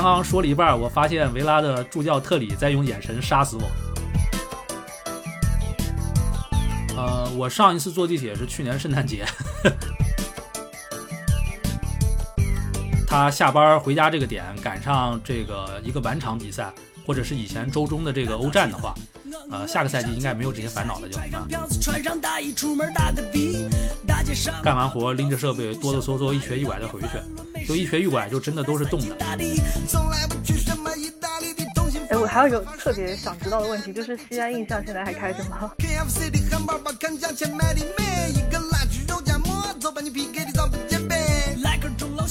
刚刚说了一半，我发现维拉的助教特里在用眼神杀死我。呃，我上一次坐地铁是去年圣诞节。他下班回家这个点赶上这个一个晚场比赛，或者是以前周中的这个欧战的话，呃，下个赛季应该没有这些烦恼了，就干完活拎着设备哆哆嗦嗦一瘸一拐的回去，就一瘸一拐就真的都是冻的。哎，我还有一个特别想知道的问题，就是西安印象现在还开着吗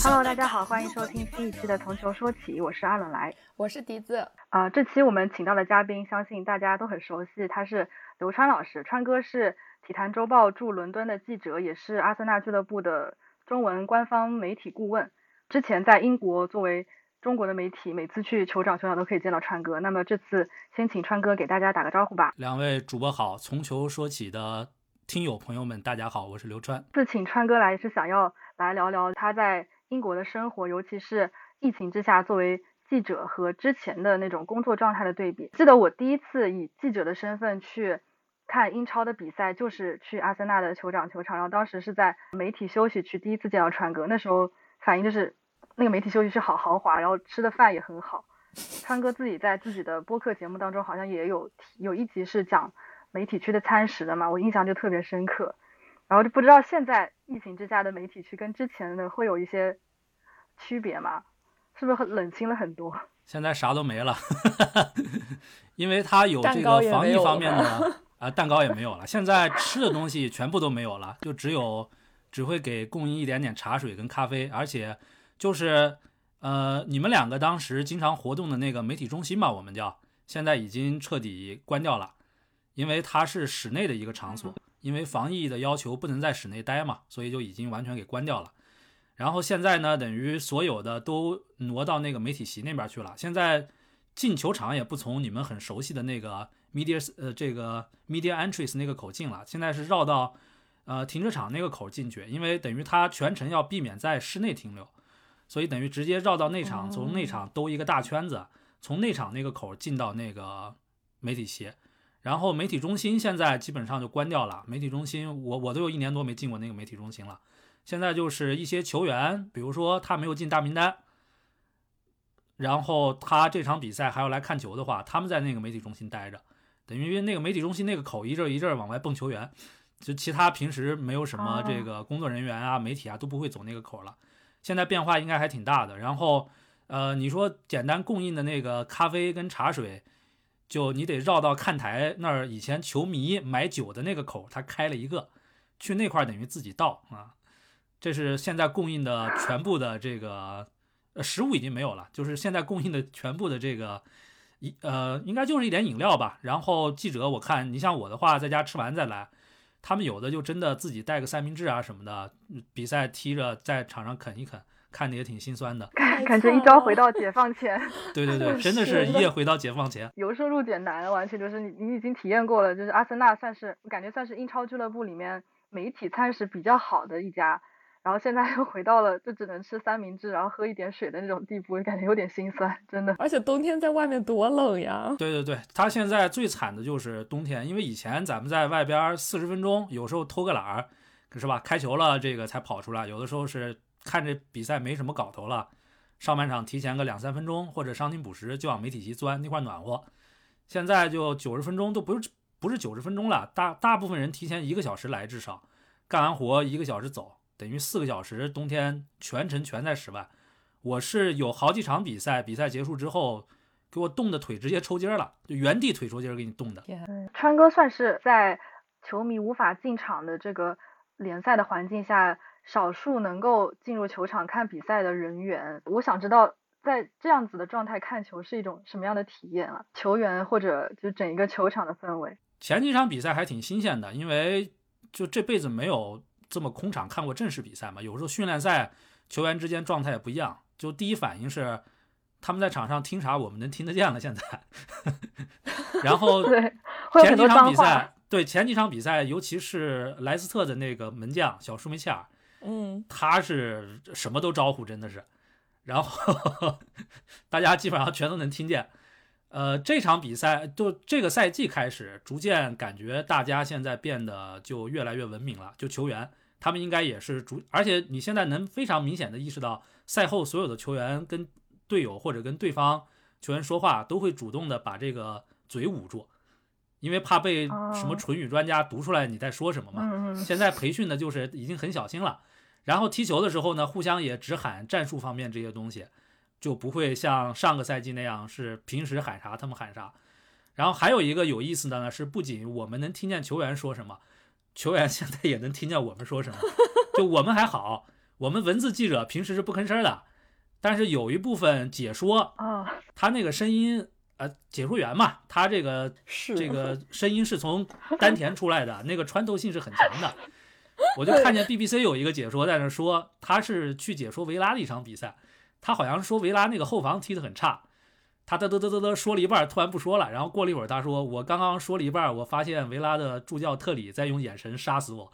？Hello，大家好，欢迎收听新一期的《从球说起》，我是阿冷来，我是笛子。啊，这期我们请到的嘉宾，相信大家都很熟悉，他是刘川老师。川哥是体坛周报驻伦敦的记者，也是阿森纳俱乐部的中文官方媒体顾问。之前在英国作为中国的媒体，每次去酋长球场都可以见到川哥。那么这次先请川哥给大家打个招呼吧。两位主播好，从球说起的听友朋友们，大家好，我是刘川。这次请川哥来是想要来聊聊他在。英国的生活，尤其是疫情之下，作为记者和之前的那种工作状态的对比。记得我第一次以记者的身份去看英超的比赛，就是去阿森纳的酋长球场，然后当时是在媒体休息区第一次见到川哥，那时候反应就是那个媒体休息室好豪华，然后吃的饭也很好。川哥自己在自己的播客节目当中好像也有有一集是讲媒体区的餐食的嘛，我印象就特别深刻。然后就不知道现在疫情之下的媒体区跟之前的会有一些区别吗？是不是很冷清了很多？现在啥都没了，因为他有这个防疫方面的啊，蛋糕也没有了。现在吃的东西全部都没有了，就只有只会给供应一点点茶水跟咖啡，而且就是呃，你们两个当时经常活动的那个媒体中心吧，我们叫现在已经彻底关掉了，因为它是室内的一个场所。因为防疫的要求不能在室内待嘛，所以就已经完全给关掉了。然后现在呢，等于所有的都挪到那个媒体席那边去了。现在进球场也不从你们很熟悉的那个 media 呃这个 media entries 那个口进了，现在是绕到呃停车场那个口进去。因为等于他全程要避免在室内停留，所以等于直接绕到内场，从内场兜一个大圈子，从内场那个口进到那个媒体席。然后媒体中心现在基本上就关掉了。媒体中心，我我都有一年多没进过那个媒体中心了。现在就是一些球员，比如说他没有进大名单，然后他这场比赛还要来看球的话，他们在那个媒体中心待着，等于那个媒体中心那个口一阵一阵往外蹦球员，就其他平时没有什么这个工作人员啊、媒体啊都不会走那个口了。现在变化应该还挺大的。然后，呃，你说简单供应的那个咖啡跟茶水。就你得绕到看台那儿，以前球迷买酒的那个口，他开了一个，去那块儿等于自己倒啊。这是现在供应的全部的这个，呃，食物已经没有了，就是现在供应的全部的这个，一呃，应该就是一点饮料吧。然后记者，我看你像我的话，在家吃完再来，他们有的就真的自己带个三明治啊什么的，比赛踢着在场上啃一啃。看的也挺心酸的，感觉一朝回到解放前。对对对，真的是一夜回到解放前。由奢入俭难，完全就是你你已经体验过了，就是阿森纳算是感觉算是英超俱乐部里面媒体餐食比较好的一家，然后现在又回到了就只能吃三明治，然后喝一点水的那种地步，感觉有点心酸，真的。而且冬天在外面多冷呀。对对对，他现在最惨的就是冬天，因为以前咱们在外边四十分钟，有时候偷个懒儿，是吧？开球了这个才跑出来，有的时候是。看这比赛没什么搞头了，上半场提前个两三分钟或者伤停补时就往媒体席钻那块暖和。现在就九十分钟都不是不是九十分钟了，大大部分人提前一个小时来，至少干完活一个小时走，等于四个小时。冬天全程全在室外。我是有好几场比赛，比赛结束之后给我冻的腿直接抽筋了，就原地腿抽筋给你冻的。川哥算是在球迷无法进场的这个联赛的环境下。少数能够进入球场看比赛的人员，我想知道在这样子的状态看球是一种什么样的体验啊？球员或者就整一个球场的氛围。前几场比赛还挺新鲜的，因为就这辈子没有这么空场看过正式比赛嘛。有时候训练赛球员之间状态也不一样，就第一反应是他们在场上听啥，我们能听得见了。现在，然后前几场比赛，对前几场比赛，尤其是莱斯特的那个门将小舒梅切尔。嗯，他是什么都招呼，真的是。然后 大家基本上全都能听见。呃，这场比赛就这个赛季开始，逐渐感觉大家现在变得就越来越文明了。就球员，他们应该也是逐，而且你现在能非常明显的意识到，赛后所有的球员跟队友或者跟对方球员说话，都会主动的把这个嘴捂住，因为怕被什么唇语专家读出来你在说什么嘛。现在培训的就是已经很小心了，然后踢球的时候呢，互相也只喊战术方面这些东西。就不会像上个赛季那样是平时喊啥他们喊啥，然后还有一个有意思的呢是，不仅我们能听见球员说什么，球员现在也能听见我们说什么。就我们还好，我们文字记者平时是不吭声的，但是有一部分解说啊，他那个声音呃，解说员嘛，他这个 是这个声音是从丹田出来的，那个穿透性是很强的。我就看见 BBC 有一个解说在那说，他是去解说维拉的一场比赛。他好像说维拉那个后防踢得很差，他嘚嘚嘚嘚嘚说了一半，突然不说了。然后过了一会儿，他说：“我刚刚说了一半，我发现维拉的助教特里在用眼神杀死我。”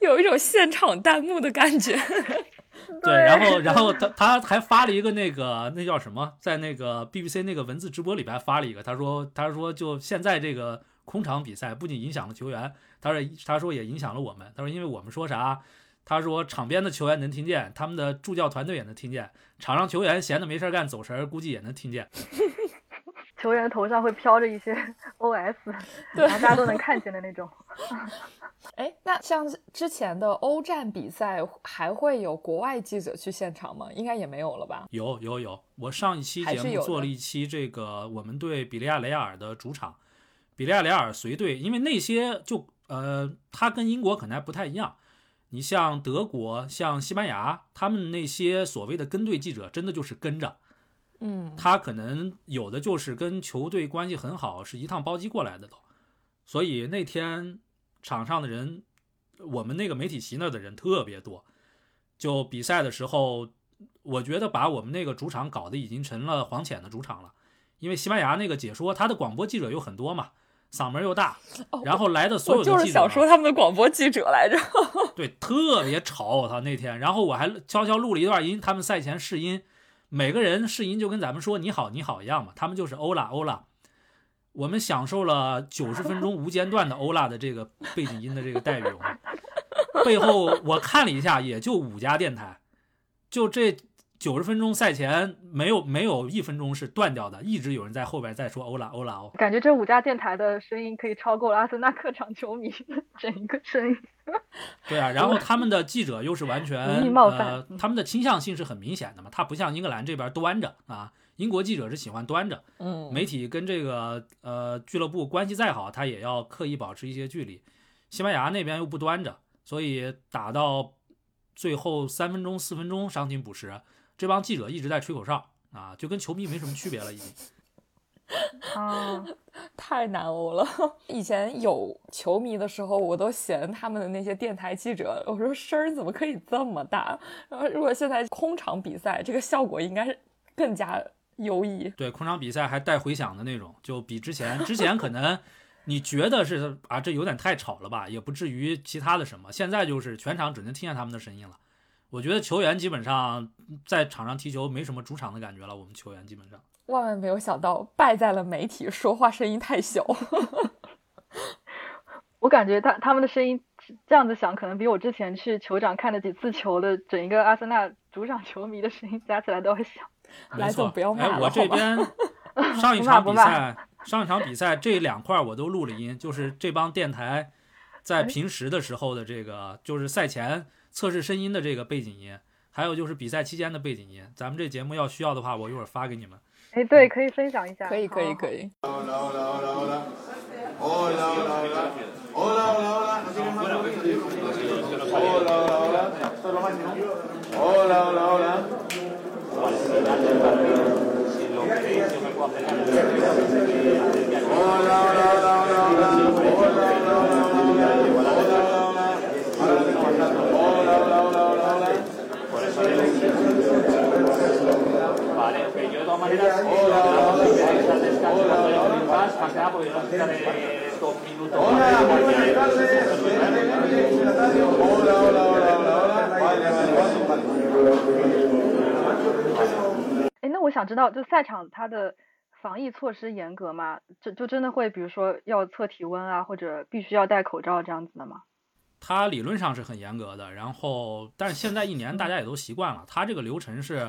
有一种现场弹幕的感觉。对，然后，然后他他还发了一个那个那叫什么，在那个 BBC 那个文字直播里边发了一个，他说他说就现在这个空场比赛不仅影响了球员，他说他说也影响了我们，他说因为我们说啥。他说：“场边的球员能听见，他们的助教团队也能听见，场上球员闲的没事干走神，估计也能听见。球员头上会飘着一些 OS，然后大家都能看见的那种。哎，那像之前的欧战比赛，还会有国外记者去现场吗？应该也没有了吧？有有有，我上一期节目做了一期这个我们对比利亚雷亚尔的主场，比利亚雷亚尔随队，因为那些就呃，他跟英国可能还不太一样。”你像德国、像西班牙，他们那些所谓的跟队记者，真的就是跟着，嗯，他可能有的就是跟球队关系很好，是一趟包机过来的都。所以那天场上的人，我们那个媒体席那的人特别多。就比赛的时候，我觉得把我们那个主场搞得已经成了黄潜的主场了，因为西班牙那个解说，他的广播记者有很多嘛。嗓门又大，然后来的所有的记者，就是想说他们的广播记者来着。对，特别吵，我操！那天，然后我还悄悄录了一段音，他们赛前试音，每个人试音就跟咱们说“你好，你好”一样嘛，他们就是欧拉欧拉。我们享受了九十分钟无间断的欧拉的这个背景音的这个待遇。背后我看了一下，也就五家电台，就这。九十分钟赛前没有没有一分钟是断掉的，一直有人在后边在说欧拉欧拉哦。感觉这五家电台的声音可以超过阿森纳客场球迷整一个声音。对啊，然后他们的记者又是完全呃，他们的倾向性是很明显的嘛，他不像英格兰这边端着啊，英国记者是喜欢端着，嗯，媒体跟这个呃俱乐部关系再好，他也要刻意保持一些距离。西班牙那边又不端着，所以打到最后三分钟四分钟伤停补时。这帮记者一直在吹口哨啊，就跟球迷没什么区别了，已经。啊，太难欧了！以前有球迷的时候，我都嫌他们的那些电台记者，我说声儿怎么可以这么大？然后如果现在空场比赛，这个效果应该是更加优异。对，空场比赛还带回响的那种，就比之前之前可能你觉得是啊，这有点太吵了吧，也不至于其他的什么。现在就是全场只能听见他们的声音了。我觉得球员基本上在场上踢球没什么主场的感觉了。我们球员基本上万万没有想到败在了媒体说话声音太小。我感觉他他们的声音这样子想，可能比我之前去球场看了几次球的整一个阿森纳主场球迷的声音加起来都要小。没错，不要骂我这边 上一场比赛，上一场比赛这两块我都录了音，就是这帮电台在平时的时候的这个，就是赛前。测试声音的这个背景音，还有就是比赛期间的背景音，咱们这节目要需要的话，我一会儿发给你们。哎，对，可以分享一下。可以，可以，可以。哎，那我想知道，就赛场它的防疫措施严格吗？就就真的会，比如说要测体温啊，或者必须要戴口罩这样子的吗？它理论上是很严格的，然后但是现在一年大家也都习惯了。它这个流程是，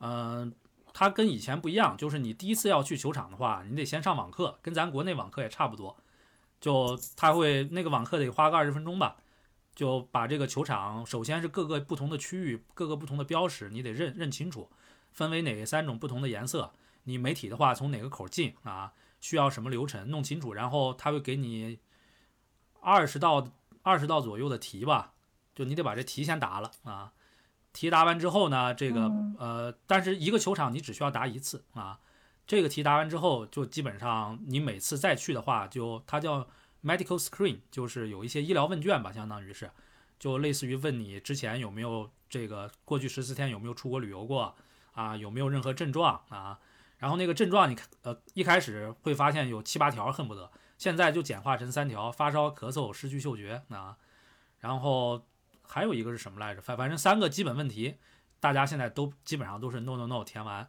嗯。它跟以前不一样，就是你第一次要去球场的话，你得先上网课，跟咱国内网课也差不多。就他会那个网课得花个二十分钟吧，就把这个球场首先是各个不同的区域，各个不同的标识，你得认认清楚，分为哪三种不同的颜色。你媒体的话从哪个口进啊？需要什么流程弄清楚，然后他会给你二十道。二十道左右的题吧，就你得把这题先答了啊。题答完之后呢，这个呃，但是一个球场你只需要答一次啊。这个题答完之后，就基本上你每次再去的话，就它叫 medical screen，就是有一些医疗问卷吧，相当于是，就类似于问你之前有没有这个过去十四天有没有出国旅游过啊，有没有任何症状啊。然后那个症状你，呃，一开始会发现有七八条，恨不得。现在就简化成三条：发烧、咳嗽、失去嗅觉啊。然后还有一个是什么来着？反反正三个基本问题，大家现在都基本上都是 no no no 填完。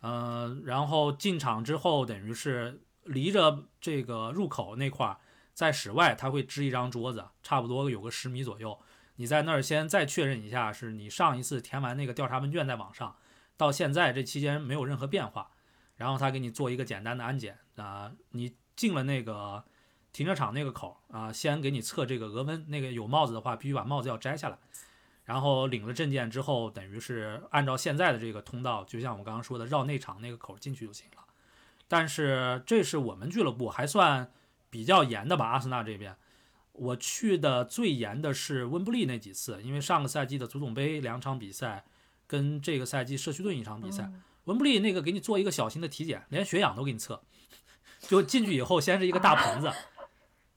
嗯，然后进场之后，等于是离着这个入口那块，在室外他会支一张桌子，差不多有个十米左右。你在那儿先再确认一下，是你上一次填完那个调查问卷在网上，到现在这期间没有任何变化。然后他给你做一个简单的安检啊，你。进了那个停车场那个口啊，先给你测这个额温。那个有帽子的话，必须把帽子要摘下来。然后领了证件之后，等于是按照现在的这个通道，就像我刚刚说的，绕内场那个口进去就行了。但是这是我们俱乐部还算比较严的吧？阿森纳这边，我去的最严的是温布利那几次，因为上个赛季的足总杯两场比赛，跟这个赛季社区盾一场比赛，温布利那个给你做一个小型的体检，连血氧都给你测。就进去以后，先是一个大棚子，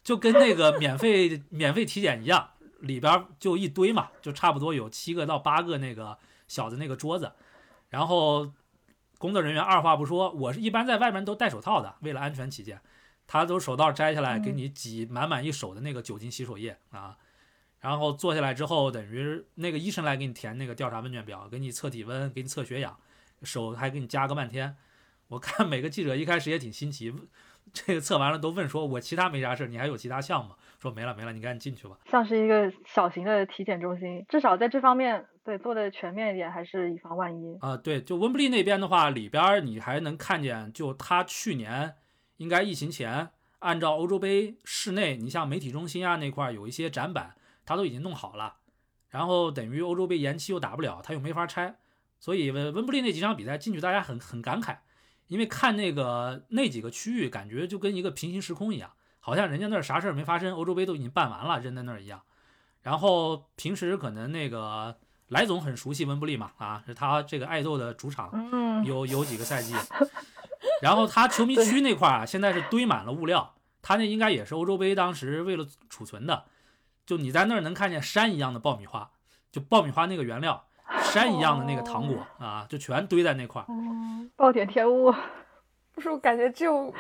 就跟那个免费 免费体检一样，里边就一堆嘛，就差不多有七个到八个那个小的那个桌子，然后工作人员二话不说，我是一般在外面都戴手套的，为了安全起见，他都手套摘下来给你挤满满一手的那个酒精洗手液啊，然后坐下来之后，等于那个医生来给你填那个调查问卷表，给你测体温，给你测血氧，手还给你夹个半天。我看每个记者一开始也挺新奇，这个测完了都问说：“我其他没啥事，你还有其他项吗？”说没了没了，你赶紧进去吧。像是一个小型的体检中心，至少在这方面对做的全面一点，还是以防万一啊。对，就温布利那边的话，里边你还能看见，就他去年应该疫情前，按照欧洲杯室内，你像媒体中心啊那块有一些展板，他都已经弄好了。然后等于欧洲杯延期又打不了，他又没法拆，所以温温布利那几场比赛进去，大家很很感慨。因为看那个那几个区域，感觉就跟一个平行时空一样，好像人家那儿啥事儿没发生，欧洲杯都已经办完了，扔在那儿一样。然后平时可能那个莱总很熟悉温布利嘛，啊，是他这个爱豆的主场，有有几个赛季。然后他球迷区那块儿啊，现在是堆满了物料，他那应该也是欧洲杯当时为了储存的，就你在那儿能看见山一样的爆米花，就爆米花那个原料。山一样的那个糖果啊，就全堆在那块儿。暴殄天物，不是我感觉就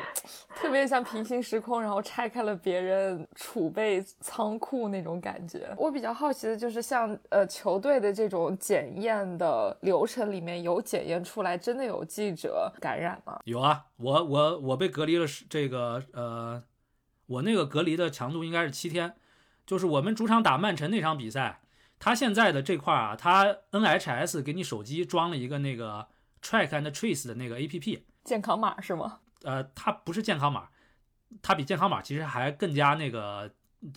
特别像平行时空，然后拆开了别人储备仓库那种感觉。我比较好奇的就是，像呃球队的这种检验的流程里面有检验出来真的有记者感染吗？有啊，我我我被隔离了，是这个呃，我那个隔离的强度应该是七天，就是我们主场打曼城那场比赛。他现在的这块啊，它 NHS 给你手机装了一个那个 Track and Trace 的那个 APP，健康码是吗？呃，它不是健康码，它比健康码其实还更加那个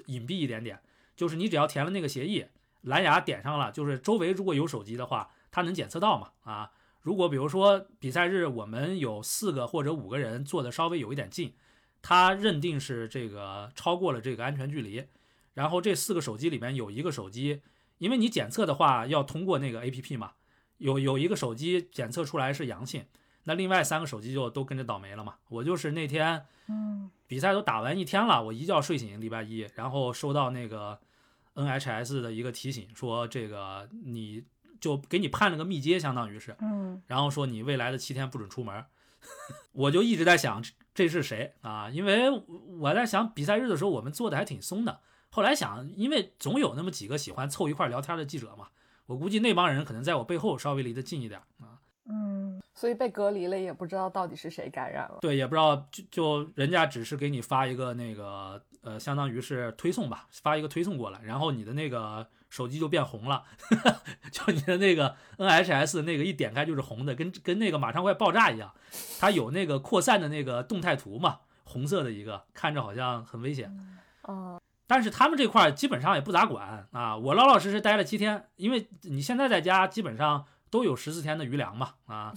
隐蔽一点点。就是你只要填了那个协议，蓝牙点上了，就是周围如果有手机的话，它能检测到嘛？啊，如果比如说比赛日我们有四个或者五个人坐的稍微有一点近，它认定是这个超过了这个安全距离，然后这四个手机里面有一个手机。因为你检测的话要通过那个 A P P 嘛，有有一个手机检测出来是阳性，那另外三个手机就都跟着倒霉了嘛。我就是那天，嗯，比赛都打完一天了，我一觉睡醒礼拜一，然后收到那个 N H S 的一个提醒，说这个你就给你判了个密接，相当于是，嗯，然后说你未来的七天不准出门。我就一直在想这是谁啊？因为我在想比赛日的时候我们做的还挺松的。后来想，因为总有那么几个喜欢凑一块聊天的记者嘛，我估计那帮人可能在我背后稍微离得近一点啊。嗯，所以被隔离了也不知道到底是谁感染了。对，也不知道就就人家只是给你发一个那个呃，相当于是推送吧，发一个推送过来，然后你的那个手机就变红了，就你的那个 NHS 那个一点开就是红的，跟跟那个马上快爆炸一样。它有那个扩散的那个动态图嘛，红色的一个，看着好像很危险。哦。但是他们这块基本上也不咋管啊，我老老实实待了七天，因为你现在在家基本上。都有十四天的余粮嘛啊，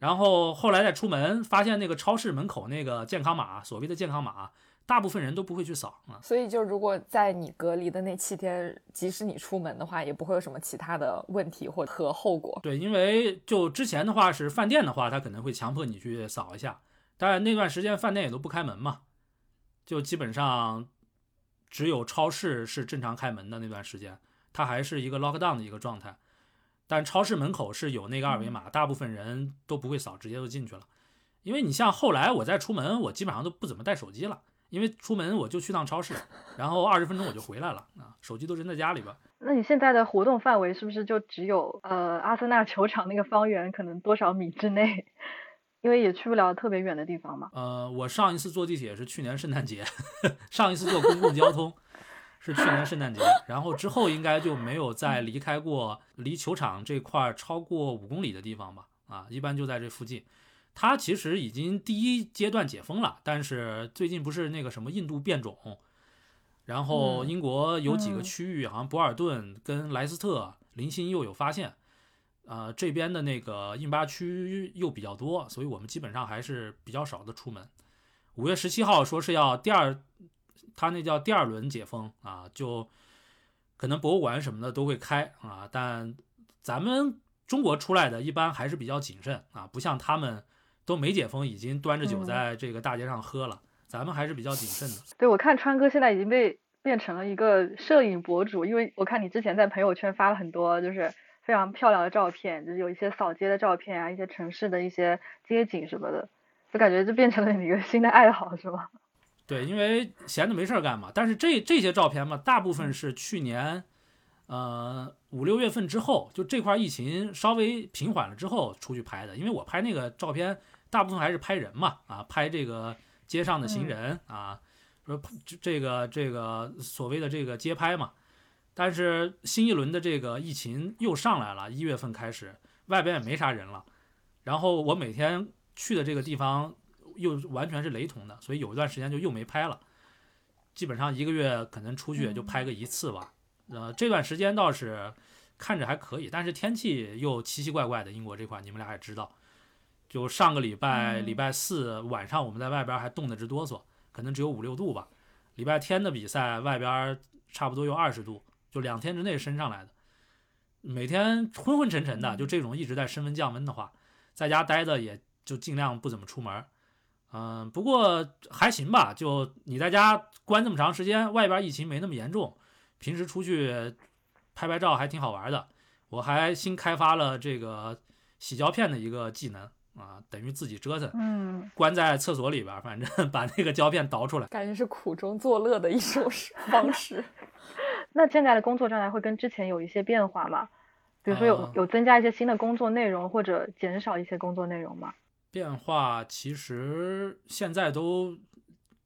然后后来再出门，发现那个超市门口那个健康码，所谓的健康码，大部分人都不会去扫啊。所以就如果在你隔离的那七天，即使你出门的话，也不会有什么其他的问题或和后果。对，因为就之前的话是饭店的话，他可能会强迫你去扫一下，但那段时间饭店也都不开门嘛，就基本上只有超市是正常开门的那段时间，它还是一个 lock down 的一个状态。但超市门口是有那个二维码，大部分人都不会扫，直接就进去了。因为你像后来我再出门，我基本上都不怎么带手机了，因为出门我就去趟超市，然后二十分钟我就回来了啊，手机都扔在家里边。那你现在的活动范围是不是就只有呃阿森纳球场那个方圆可能多少米之内？因为也去不了特别远的地方嘛。呃，我上一次坐地铁是去年圣诞节，上一次坐公共交通。是去年圣诞节，然后之后应该就没有再离开过离球场这块超过五公里的地方吧？啊，一般就在这附近。它其实已经第一阶段解封了，但是最近不是那个什么印度变种，然后英国有几个区域，好像博尔顿跟莱斯特零星又有发现，呃，这边的那个印巴区又比较多，所以我们基本上还是比较少的出门。五月十七号说是要第二。他那叫第二轮解封啊，就可能博物馆什么的都会开啊，但咱们中国出来的一般还是比较谨慎啊，不像他们都没解封，已经端着酒在这个大街上喝了，咱们还是比较谨慎的。对，我看川哥现在已经被变成了一个摄影博主，因为我看你之前在朋友圈发了很多就是非常漂亮的照片，就是有一些扫街的照片啊，一些城市的一些街景什么的，就感觉就变成了你一个新的爱好，是吗？对，因为闲着没事儿干嘛。但是这这些照片嘛，大部分是去年，呃五六月份之后，就这块疫情稍微平缓了之后出去拍的。因为我拍那个照片，大部分还是拍人嘛，啊，拍这个街上的行人啊，说这个这个所谓的这个街拍嘛。但是新一轮的这个疫情又上来了，一月份开始，外边也没啥人了。然后我每天去的这个地方。又完全是雷同的，所以有一段时间就又没拍了，基本上一个月可能出去也就拍个一次吧。呃，这段时间倒是看着还可以，但是天气又奇奇怪怪的。英国这块你们俩也知道，就上个礼拜礼拜四晚上我们在外边还冻得直哆嗦，可能只有五六度吧。礼拜天的比赛外边差不多有二十度，就两天之内升上来的，每天昏昏沉沉的，就这种一直在升温降温的话，在家待着也就尽量不怎么出门。嗯，不过还行吧。就你在家关这么长时间，外边疫情没那么严重，平时出去拍拍照还挺好玩的。我还新开发了这个洗胶片的一个技能啊，等于自己折腾。嗯，关在厕所里边，反正 把那个胶片倒出来，感觉是苦中作乐的一种方式。那现在的工作状态会跟之前有一些变化吗？比如说有有增加一些新的工作内容，或者减少一些工作内容吗？变化其实现在都，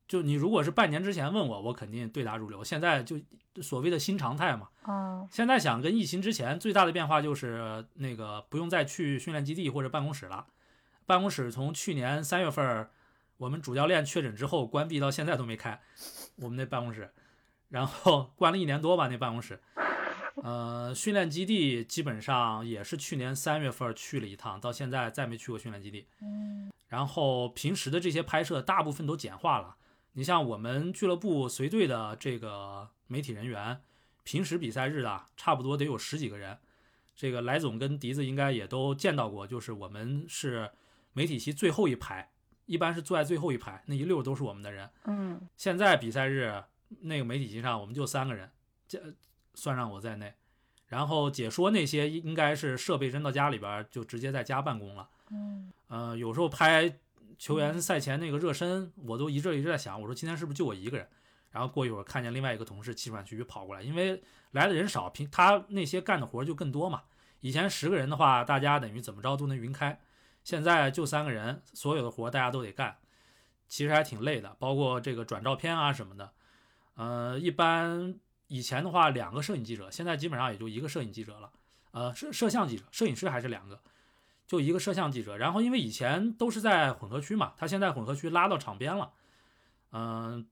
就你如果是半年之前问我，我肯定对答如流。现在就所谓的新常态嘛。嗯。现在想跟疫情之前最大的变化就是那个不用再去训练基地或者办公室了。办公室从去年三月份我们主教练确诊之后关闭到现在都没开，我们那办公室，然后 关了一年多吧那办公室。呃，训练基地基本上也是去年三月份去了一趟，到现在再没去过训练基地。嗯，然后平时的这些拍摄大部分都简化了。你像我们俱乐部随队的这个媒体人员，平时比赛日的差不多得有十几个人。这个来总跟笛子应该也都见到过，就是我们是媒体席最后一排，一般是坐在最后一排，那一溜都是我们的人。嗯，现在比赛日那个媒体席上我们就三个人，这。算上我在内，然后解说那些应该是设备扔到家里边，就直接在家办公了。嗯，呃，有时候拍球员赛前那个热身，我都一直一直在想，我说今天是不是就我一个人？然后过一会儿看见另外一个同事气喘吁吁跑过来，因为来的人少，平他那些干的活就更多嘛。以前十个人的话，大家等于怎么着都能匀开，现在就三个人，所有的活大家都得干，其实还挺累的，包括这个转照片啊什么的。呃，一般以前的话两个摄影记者，现在基本上也就一个摄影记者了。呃，摄摄像记者，摄影师还是两个，就一个摄像记者。然后因为以前都是在混合区嘛，他现在混合区拉到场边了。嗯，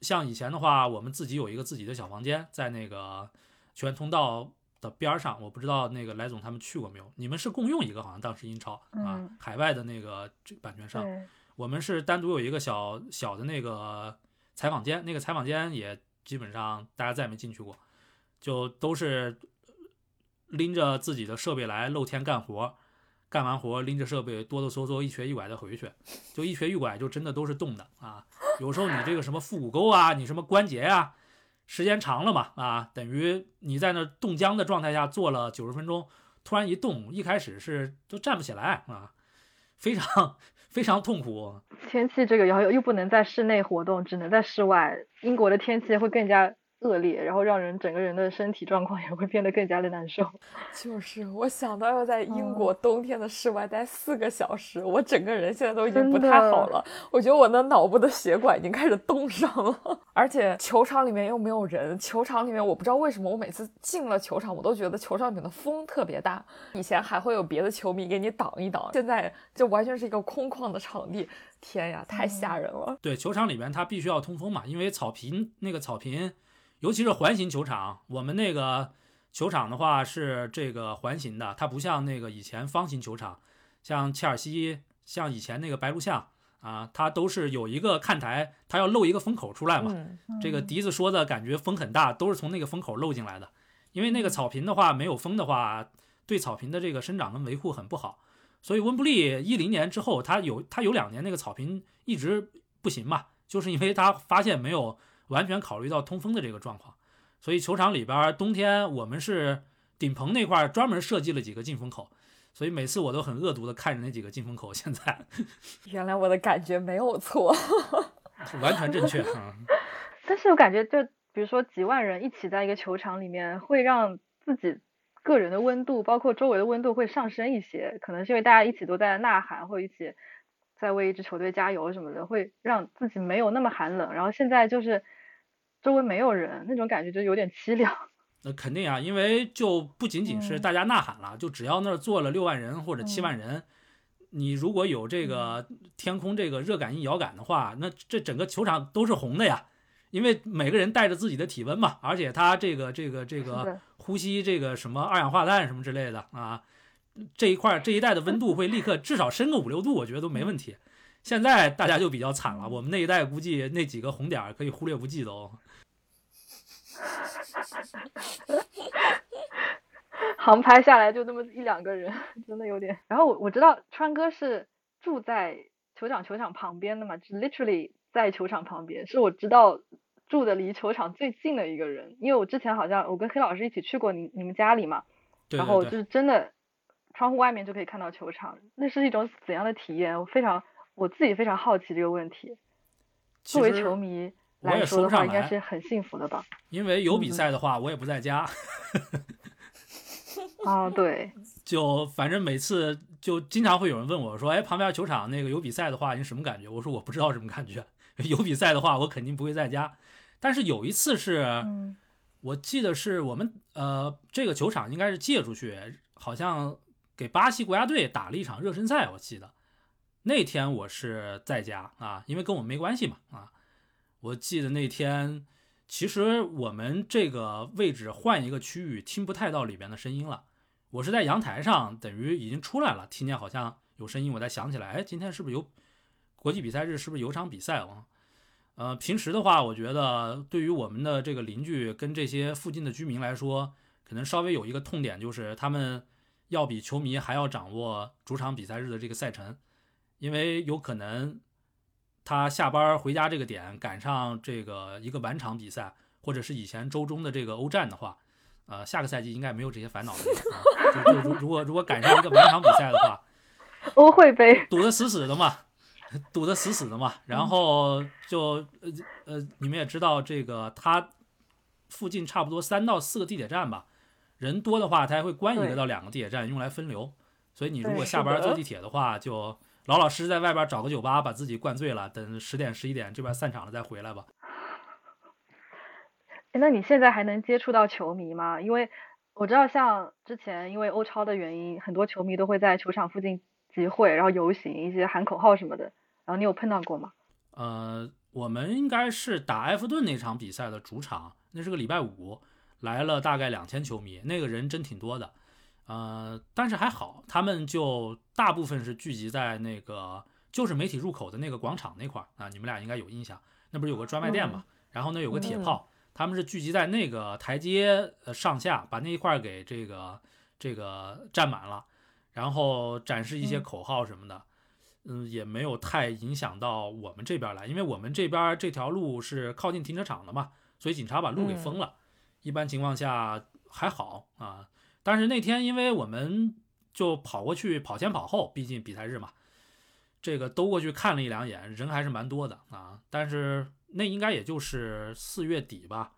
像以前的话，我们自己有一个自己的小房间，在那个球员通道的边上。我不知道那个来总他们去过没有？你们是共用一个，好像当时英超啊，海外的那个版权上，我们是单独有一个小小的那个。采访间那个采访间也基本上大家再也没进去过，就都是拎着自己的设备来露天干活，干完活拎着设备哆哆嗦嗦一瘸一拐的回去，就一瘸一拐就真的都是动的啊。有时候你这个什么腹股沟啊，你什么关节呀，时间长了嘛啊，等于你在那冻僵的状态下坐了九十分钟，突然一动，一开始是都站不起来啊，非常。非常痛苦，天气这个又又不能在室内活动，只能在室外。英国的天气会更加。恶劣，然后让人整个人的身体状况也会变得更加的难受。就是我想到要在英国冬天的室外待四个小时，我整个人现在都已经不太好了。我觉得我的脑部的血管已经开始冻上了，而且球场里面又没有人。球场里面我不知道为什么，我每次进了球场，我都觉得球场里面的风特别大。以前还会有别的球迷给你挡一挡，现在就完全是一个空旷的场地。天呀，太吓人了！对，球场里面它必须要通风嘛，因为草坪那个草坪。尤其是环形球场，我们那个球场的话是这个环形的，它不像那个以前方形球场，像切尔西，像以前那个白鹿巷啊，它都是有一个看台，它要露一个风口出来嘛。这个笛子说的感觉风很大，都是从那个风口漏进来的。因为那个草坪的话没有风的话，对草坪的这个生长跟维护很不好。所以温布利一零年之后，它有它有两年那个草坪一直不行嘛，就是因为它发现没有。完全考虑到通风的这个状况，所以球场里边冬天我们是顶棚那块专门设计了几个进风口，所以每次我都很恶毒的看着那几个进风口。现在，原来我的感觉没有错，完全正确。但是我感觉，就比如说几万人一起在一个球场里面，会让自己个人的温度，包括周围的温度会上升一些，可能是因为大家一起都在呐喊，或一起。在为一支球队加油什么的，会让自己没有那么寒冷。然后现在就是周围没有人，那种感觉就有点凄凉。那 肯定啊，因为就不仅仅是大家呐喊了，就只要那儿坐了六万人或者七万人，你如果有这个天空这个热感应遥感的话，那这整个球场都是红的呀。因为每个人带着自己的体温嘛，而且他这个这个这个呼吸这个什么二氧化碳什么之类的啊。这一块这一带的温度会立刻至少升个五六度，我觉得都没问题。现在大家就比较惨了，我们那一带估计那几个红点可以忽略不计都。航拍下来就那么一两个人，真的有点。然后我我知道川哥是住在球场球场旁边的嘛，就 literally 在球场旁边，是我知道住的离球场最近的一个人。因为我之前好像我跟黑老师一起去过你你们家里嘛，然后就是真的。窗户外面就可以看到球场，那是一种怎样的体验？我非常我自己非常好奇这个问题。作为球迷来说的话，应该是很幸福的吧？因为有比赛的话，我也不在家。啊，对。就反正每次就经常会有人问我说：“哎，旁边球场那个有比赛的话，你什么感觉？”我说：“我不知道什么感觉。有比赛的话，我肯定不会在家。”但是有一次是，我记得是我们呃这个球场应该是借出去，好像。给巴西国家队打了一场热身赛，我记得那天我是在家啊，因为跟我没关系嘛啊。我记得那天其实我们这个位置换一个区域，听不太到里边的声音了。我是在阳台上，等于已经出来了，听见好像有声音，我才想起来，哎，今天是不是有国际比赛日？是不是有场比赛啊？呃，平时的话，我觉得对于我们的这个邻居跟这些附近的居民来说，可能稍微有一个痛点，就是他们。要比球迷还要掌握主场比赛日的这个赛程，因为有可能他下班回家这个点赶上这个一个晚场比赛，或者是以前周中的这个欧战的话，呃，下个赛季应该没有这些烦恼了。就就如果如果赶上一个晚场比赛的话，欧会杯堵得死死的嘛，堵得死死的嘛。然后就呃呃，你们也知道这个，他附近差不多三到四个地铁站吧。人多的话，他还会关一个到两个地铁站用来分流，所以你如果下班坐地铁的话，就老老实实在外边找个酒吧把自己灌醉了，等十点十一点这边散场了再回来吧。那你现在还能接触到球迷吗？因为我知道，像之前因为欧超的原因，很多球迷都会在球场附近集会，然后游行，一些喊口号什么的。然后你有碰到过吗？呃，我们应该是打埃弗顿那场比赛的主场，那是个礼拜五，来了大概两千球迷，那个人真挺多的。呃，但是还好，他们就大部分是聚集在那个就是媒体入口的那个广场那块儿啊。你们俩应该有印象，那不是有个专卖店嘛？然后呢有个铁炮。他们是聚集在那个台阶呃上下，把那一块给这个这个占满了，然后展示一些口号什么的，嗯，也没有太影响到我们这边来，因为我们这边这条路是靠近停车场的嘛，所以警察把路给封了，一般情况下还好啊。但是那天因为我们就跑过去跑前跑后，毕竟比赛日嘛，这个兜过去看了一两眼，人还是蛮多的啊，但是。那应该也就是四月底吧，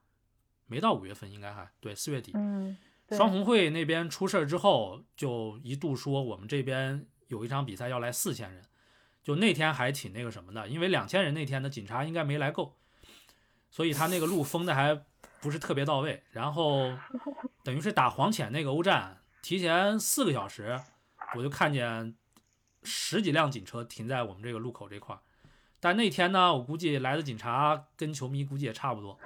没到五月份，应该还对四月底。嗯，双红会那边出事儿之后，就一度说我们这边有一场比赛要来四千人，就那天还挺那个什么的，因为两千人那天的警察应该没来够，所以他那个路封的还不是特别到位。然后等于是打黄潜那个欧战，提前四个小时，我就看见十几辆警车停在我们这个路口这块儿。但那天呢，我估计来的警察跟球迷估计也差不多，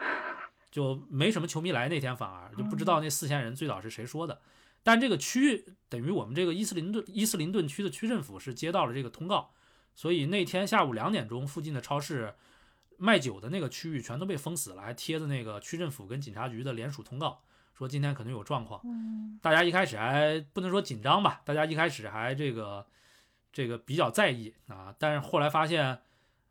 就没什么球迷来。那天反而就不知道那四千人最早是谁说的。但这个区等于我们这个伊斯林顿伊斯林顿区的区政府是接到了这个通告，所以那天下午两点钟，附近的超市卖酒的那个区域全都被封死了，还贴着那个区政府跟警察局的联署通告，说今天可能有状况。大家一开始还不能说紧张吧，大家一开始还这个这个比较在意啊，但是后来发现。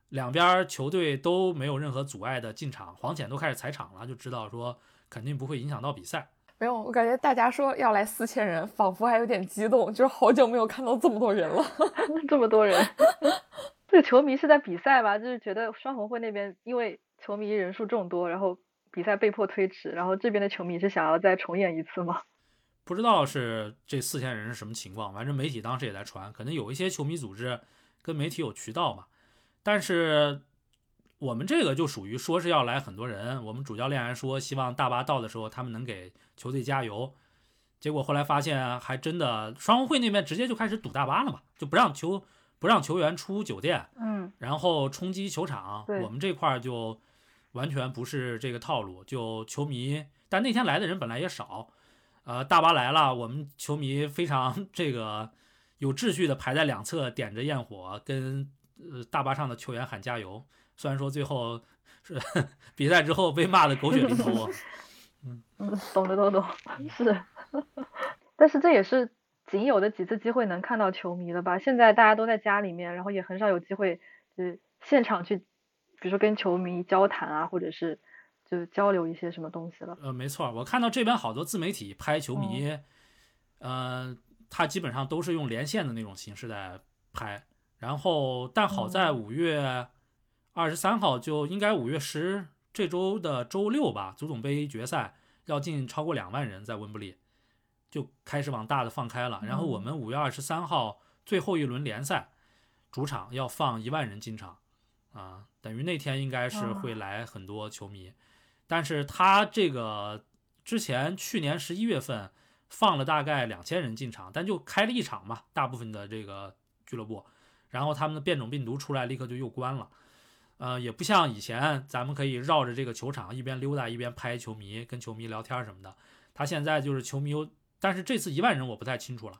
两边球队都没有任何阻碍的进场，黄潜都开始踩场了，就知道说肯定不会影响到比赛。没有，我感觉大家说要来四千人，仿佛还有点激动，就是好久没有看到这么多人了，这么多人。这个球迷是在比赛吧？就是觉得双红会那边因为球迷人数众多，然后比赛被迫推迟，然后这边的球迷是想要再重演一次吗？不知道是这四千人是什么情况，反正媒体当时也在传，可能有一些球迷组织跟媒体有渠道嘛。但是我们这个就属于说是要来很多人，我们主教练还说希望大巴到的时候他们能给球队加油，结果后来发现还真的双红会那边直接就开始堵大巴了嘛，就不让球不让球员出酒店，嗯，然后冲击球场，我们这块儿就完全不是这个套路，就球迷，但那天来的人本来也少，呃，大巴来了，我们球迷非常 这个有秩序的排在两侧，点着焰火跟。呃，大巴上的球员喊加油，虽然说最后是比赛之后被骂的狗血淋头，嗯，懂的都懂，是，但是这也是仅有的几次机会能看到球迷了吧？现在大家都在家里面，然后也很少有机会就是现场去，比如说跟球迷交谈啊，或者是就是交流一些什么东西了。呃，没错，我看到这边好多自媒体拍球迷，呃，他基本上都是用连线的那种形式在拍。然后，但好在五月二十三号就应该五月十这周的周六吧，足总杯决赛要进超过两万人在温布利，就开始往大的放开了。然后我们五月二十三号最后一轮联赛主场要放一万人进场，啊，等于那天应该是会来很多球迷。但是他这个之前去年十一月份放了大概两千人进场，但就开了一场嘛，大部分的这个俱乐部。然后他们的变种病毒出来，立刻就又关了，呃，也不像以前，咱们可以绕着这个球场一边溜达一边拍球迷，跟球迷聊天什么的。他现在就是球迷，但是这次一万人我不太清楚了。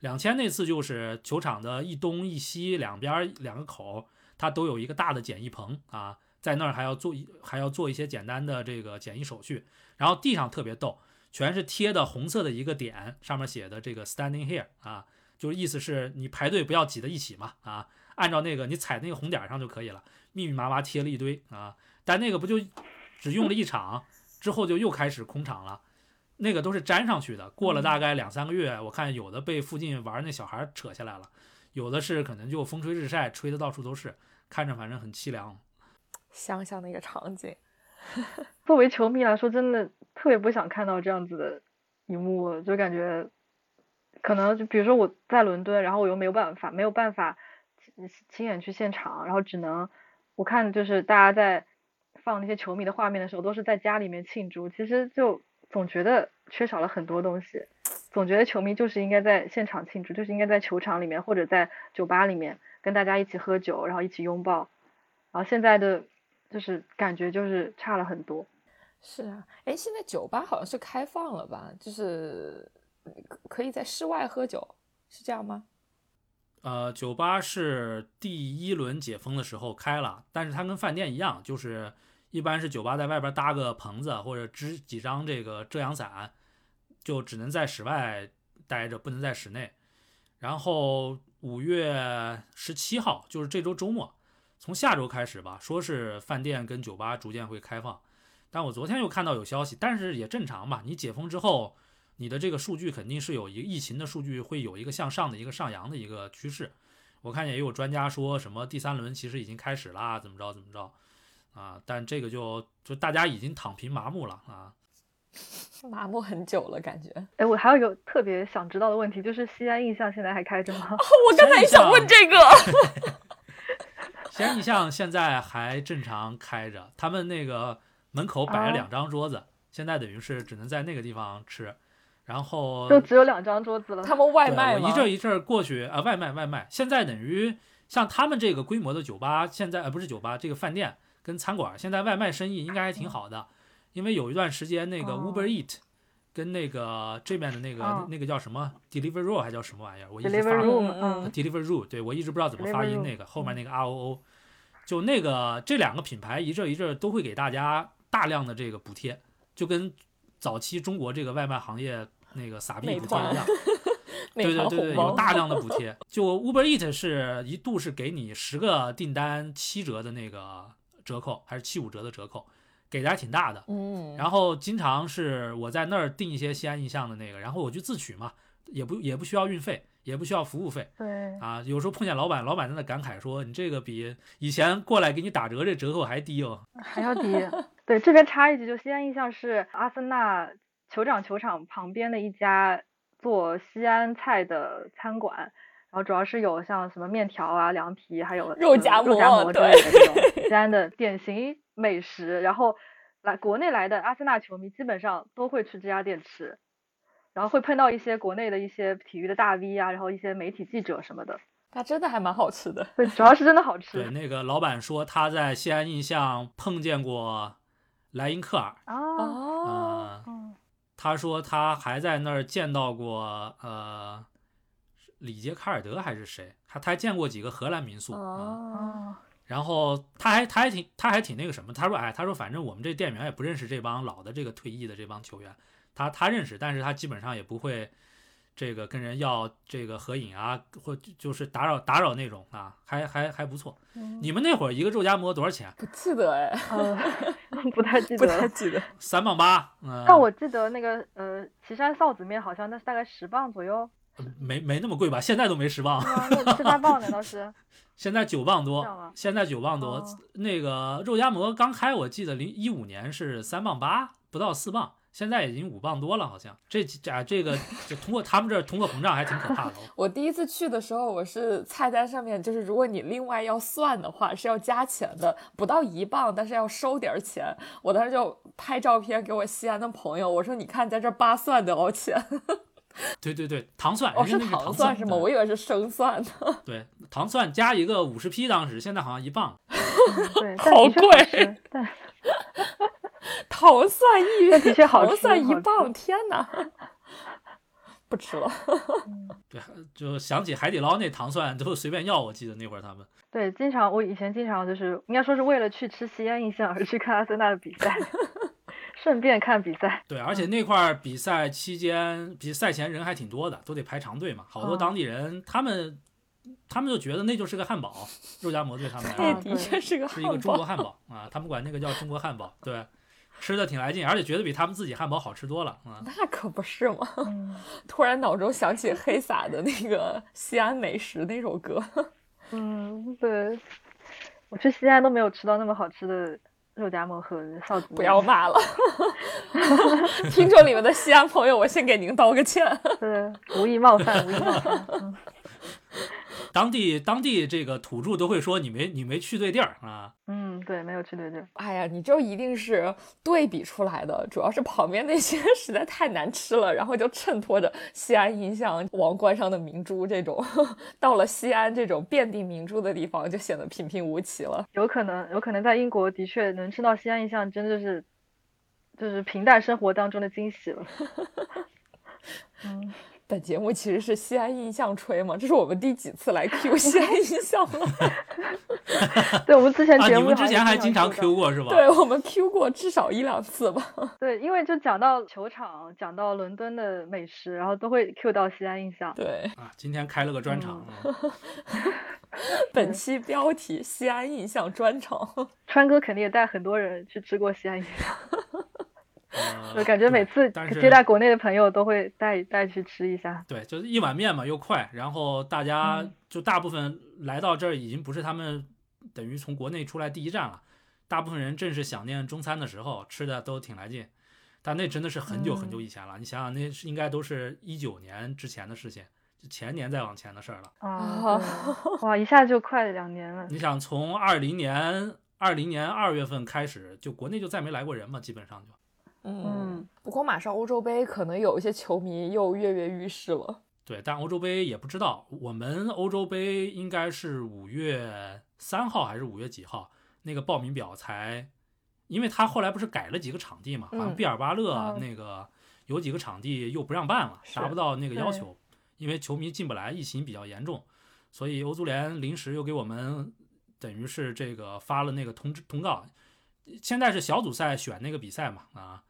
两千那次就是球场的一东一西两边两个口，它都有一个大的简易棚啊，在那儿还要做一还要做一些简单的这个检疫手续。然后地上特别逗，全是贴的红色的一个点，上面写的这个 standing here 啊。就是意思是你排队不要挤在一起嘛，啊，按照那个你踩那个红点上就可以了，密密麻麻贴了一堆啊，但那个不就只用了一场，之后就又开始空场了，那个都是粘上去的，过了大概两三个月，我看有的被附近玩那小孩扯下来了，有的是可能就风吹日晒吹的到处都是，看着反正很凄凉。想想那个场景，作为球迷来说，真的特别不想看到这样子的一幕，就感觉。可能就比如说我在伦敦，然后我又没有办法没有办法亲眼去现场，然后只能我看就是大家在放那些球迷的画面的时候，都是在家里面庆祝，其实就总觉得缺少了很多东西，总觉得球迷就是应该在现场庆祝，就是应该在球场里面或者在酒吧里面跟大家一起喝酒，然后一起拥抱，然后现在的就是感觉就是差了很多。是啊，哎，现在酒吧好像是开放了吧？就是可以在室外喝酒，是这样吗？呃，酒吧是第一轮解封的时候开了，但是它跟饭店一样，就是一般是酒吧在外边搭个棚子或者支几张这个遮阳伞，就只能在室外待着，不能在室内。然后五月十七号，就是这周周末，从下周开始吧，说是饭店跟酒吧逐渐会开放。但我昨天又看到有消息，但是也正常吧。你解封之后，你的这个数据肯定是有一个疫情的数据会有一个向上的一个上扬的一个趋势。我看见也有专家说什么第三轮其实已经开始啦，怎么着怎么着啊？但这个就就大家已经躺平麻木了啊，麻木很久了感觉。哎，我还有一个特别想知道的问题，就是西安印象现在还开着吗？我刚才也想问这个。西安印象现在还正常开着，他们那个。门口摆了两张桌子，现在等于是只能在那个地方吃，然后就只有两张桌子了。他们外卖我？一阵一阵过去啊，外卖外卖。现在等于像他们这个规模的酒吧，现在呃不是酒吧，这个饭店跟餐馆，现在外卖生意应该还挺好的。因为有一段时间那个 Uber Eat 跟那个这边的那个那个叫什么 Deliveroo 还叫什么玩意儿，我一直发 Deliveroo，对我一直不知道怎么发音那个后面那个 R O O，就那个这两个品牌一阵一阵都会给大家。大量的这个补贴，就跟早期中国这个外卖行业那个撒币补贴一样，对对对对，有大量的 补贴。就 Uber Eat 是一度是给你十个订单七折的那个折扣，还是七五折的折扣，给的还挺大的。嗯。然后经常是我在那儿订一些西安印象的那个，然后我去自取嘛，也不也不需要运费。也不需要服务费，对啊，有时候碰见老板，老板在那感慨说：“你这个比以前过来给你打折这折扣还低哦，还要低。”对，这边插一句，就西安印象是阿森纳酋长球场旁边的一家做西安菜的餐馆，然后主要是有像什么面条啊、凉皮，还有肉夹馍、肉夹馍之类的这种西安 的典型美食。然后来国内来的阿森纳球迷基本上都会去这家店吃。然后会碰到一些国内的一些体育的大 V 啊，然后一些媒体记者什么的，它真的还蛮好吃的。对，主要是真的好 吃。对，那个老板说他在西安印象碰见过莱因克尔。哦。嗯。他说他还在那儿见到过呃里杰卡尔德还是谁，他他还见过几个荷兰民宿。啊。然后他还他还挺他还挺那个什么，他说哎，他说反正我们这店员也不认识这帮老的这个退役的这帮球员。他他认识，但是他基本上也不会这个跟人要这个合影啊，或就是打扰打扰那种啊，还还还不错。你们那会儿一个肉夹馍多少钱？不记得哎，不太记得，不太记得。三磅八。但我记得那个呃，岐山臊子面好像那是大概十磅左右。没没那么贵吧？现在都没十磅。十八磅难道是？现在九磅多。现在九磅多。那个肉夹馍刚开，我记得零一五年是三磅八，不到四磅。现在已经五磅多了，好像这啊这个就通过他们这儿通货膨胀还挺可怕的。我第一次去的时候，我是菜单上面就是如果你另外要算的话是要加钱的，不到一磅，但是要收点钱。我当时就拍照片给我西安的朋友，我说你看在这扒蒜多少钱？对对对，糖蒜哦是糖蒜是吗？我以为是生蒜呢。对，糖蒜加一个五十批，当时现在好像一磅。对，好贵。对。糖蒜一，的确好吃。糖蒜一磅，天哪！不吃了。对，就想起海底捞那糖蒜都随便要，我记得那会儿他们。对，经常我以前经常就是应该说是为了去吃西安印象而去看阿森纳的比赛，顺便看比赛。对，而且那块儿比赛期间，比赛前人还挺多的，都得排长队嘛。好多当地人，他们他们就觉得那就是个汉堡，肉夹馍对他们来说，的确是个是一个中国汉堡 啊，他们管那个叫中国汉堡，对。吃的挺来劲，而且觉得比他们自己汉堡好吃多了啊！那可不是吗？突然脑中想起黑撒的那个西安美食那首歌。嗯，对，我去西安都没有吃到那么好吃的肉夹馍和臊子。不要骂了，听众里面的西安朋友，我先给您道个歉，对，无意冒犯，无意冒犯。嗯当地当地这个土著都会说你没你没去对地儿啊。嗯，对，没有去对地儿。哎呀，你就一定是对比出来的，主要是旁边那些 实在太难吃了，然后就衬托着西安印象王冠上的明珠这种，到了西安这种遍地明珠的地方，就显得平平无奇了。有可能，有可能在英国的确能吃到西安印象，真的是就是平淡生活当中的惊喜了。嗯。本节目其实是西安印象吹嘛，这是我们第几次来 Q 西安印象了？对，我们之前节目、啊、你们之前还经常 Q 过是吧？对，我们 Q 过至少一两次吧。对，因为就讲到球场，讲到伦敦的美食，然后都会 Q 到西安印象。对啊，今天开了个专场。嗯、本期标题：西安印象专场。川哥肯定也带很多人去吃过西安印象。呃、就感觉每次接待国内的朋友都会带带去吃一下。对，就是一碗面嘛，又快，然后大家就大部分来到这儿已经不是他们等于从国内出来第一站了，大部分人正是想念中餐的时候，吃的都挺来劲。但那真的是很久很久以前了，嗯、你想想，那是应该都是一九年之前的事情，就前年再往前的事儿了。啊，哇，一下就快两年了。你想从二零年二零年二月份开始，就国内就再没来过人嘛，基本上就。嗯，不过马上欧洲杯可能有一些球迷又跃跃欲试了。对，但欧洲杯也不知道。我们欧洲杯应该是五月三号还是五月几号？那个报名表才，因为他后来不是改了几个场地嘛，好像毕尔巴勒那个有几个场地又不让办了，达不到那个要求，因为球迷进不来，疫情比较严重，所以欧足联临时又给我们等于是这个发了那个通知通告。现在是小组赛选那个比赛嘛啊。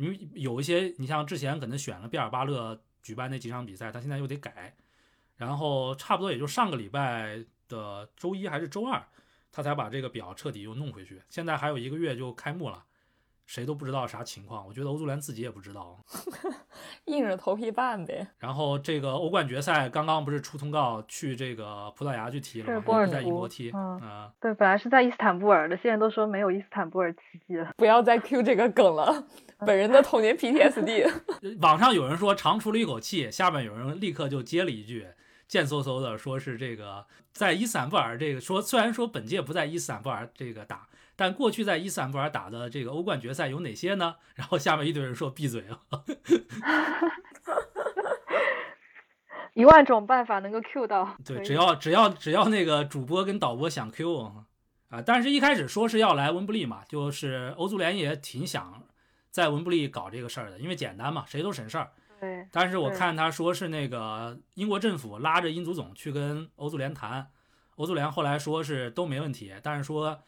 因为有一些，你像之前可能选了毕尔巴勒举办那几场比赛，他现在又得改，然后差不多也就上个礼拜的周一还是周二，他才把这个表彻底又弄回去。现在还有一个月就开幕了，谁都不知道啥情况。我觉得欧足联自己也不知道，硬着头皮办呗。然后这个欧冠决赛刚刚不是出通告去这个葡萄牙去踢了吗？波尔在英国踢，嗯，啊、对，本来是在伊斯坦布尔的，现在都说没有伊斯坦布尔奇迹了。不要再 Q 这个梗了，本人的童年 PTSD。网上有人说长出了一口气，下面有人立刻就接了一句，贱嗖嗖的说是这个在伊斯坦布尔这个说，虽然说本届不在伊斯坦布尔这个打，但过去在伊斯坦布尔打的这个欧冠决赛有哪些呢？然后下面一堆人说闭嘴啊。一万种办法能够 Q 到，对，只要只要只要那个主播跟导播想 Q 啊，但是一开始说是要来温布利嘛，就是欧足联也挺想在温布利搞这个事儿的，因为简单嘛，谁都省事儿。对。但是我看他说是那个英国政府拉着英足总去跟欧足联谈，欧足联后来说是都没问题，但是说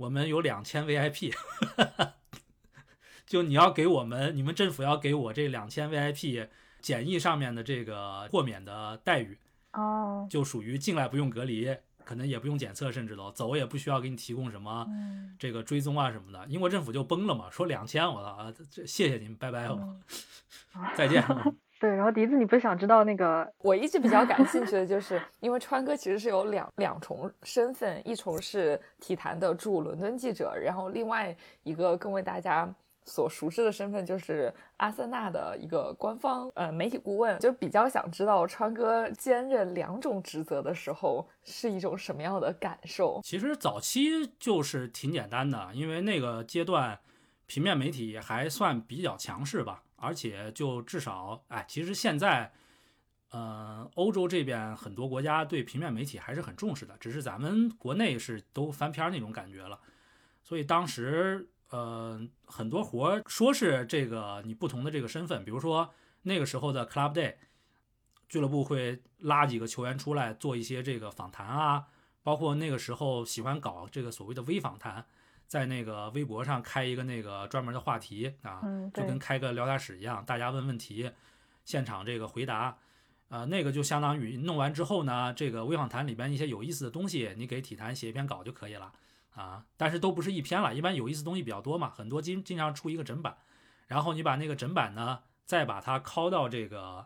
我们有两千 VIP，就你要给我们，你们政府要给我这两千 VIP。检疫上面的这个豁免的待遇，哦，就属于进来不用隔离，可能也不用检测，甚至都走也不需要给你提供什么这个追踪啊什么的。英国政府就崩了嘛，说两千，我操啊，这谢谢您，拜拜，嗯、再见。对，然后笛子，你不是想知道那个？我一直比较感兴趣的 就是，因为川哥其实是有两两重身份，一重是体坛的驻伦敦记者，然后另外一个更为大家。所熟知的身份就是阿森纳的一个官方呃媒体顾问，就比较想知道川哥兼任两种职责的时候是一种什么样的感受。其实早期就是挺简单的，因为那个阶段平面媒体还算比较强势吧，而且就至少哎，其实现在呃欧洲这边很多国家对平面媒体还是很重视的，只是咱们国内是都翻篇那种感觉了，所以当时。呃，很多活儿说是这个你不同的这个身份，比如说那个时候的 Club Day，俱乐部会拉几个球员出来做一些这个访谈啊，包括那个时候喜欢搞这个所谓的微访谈，在那个微博上开一个那个专门的话题啊，嗯、就跟开个聊天室一样，大家问问题，现场这个回答，呃，那个就相当于弄完之后呢，这个微访谈里边一些有意思的东西，你给体坛写一篇稿就可以了。啊，但是都不是一篇了，一般有意思东西比较多嘛，很多经经常出一个整版，然后你把那个整版呢，再把它拷到这个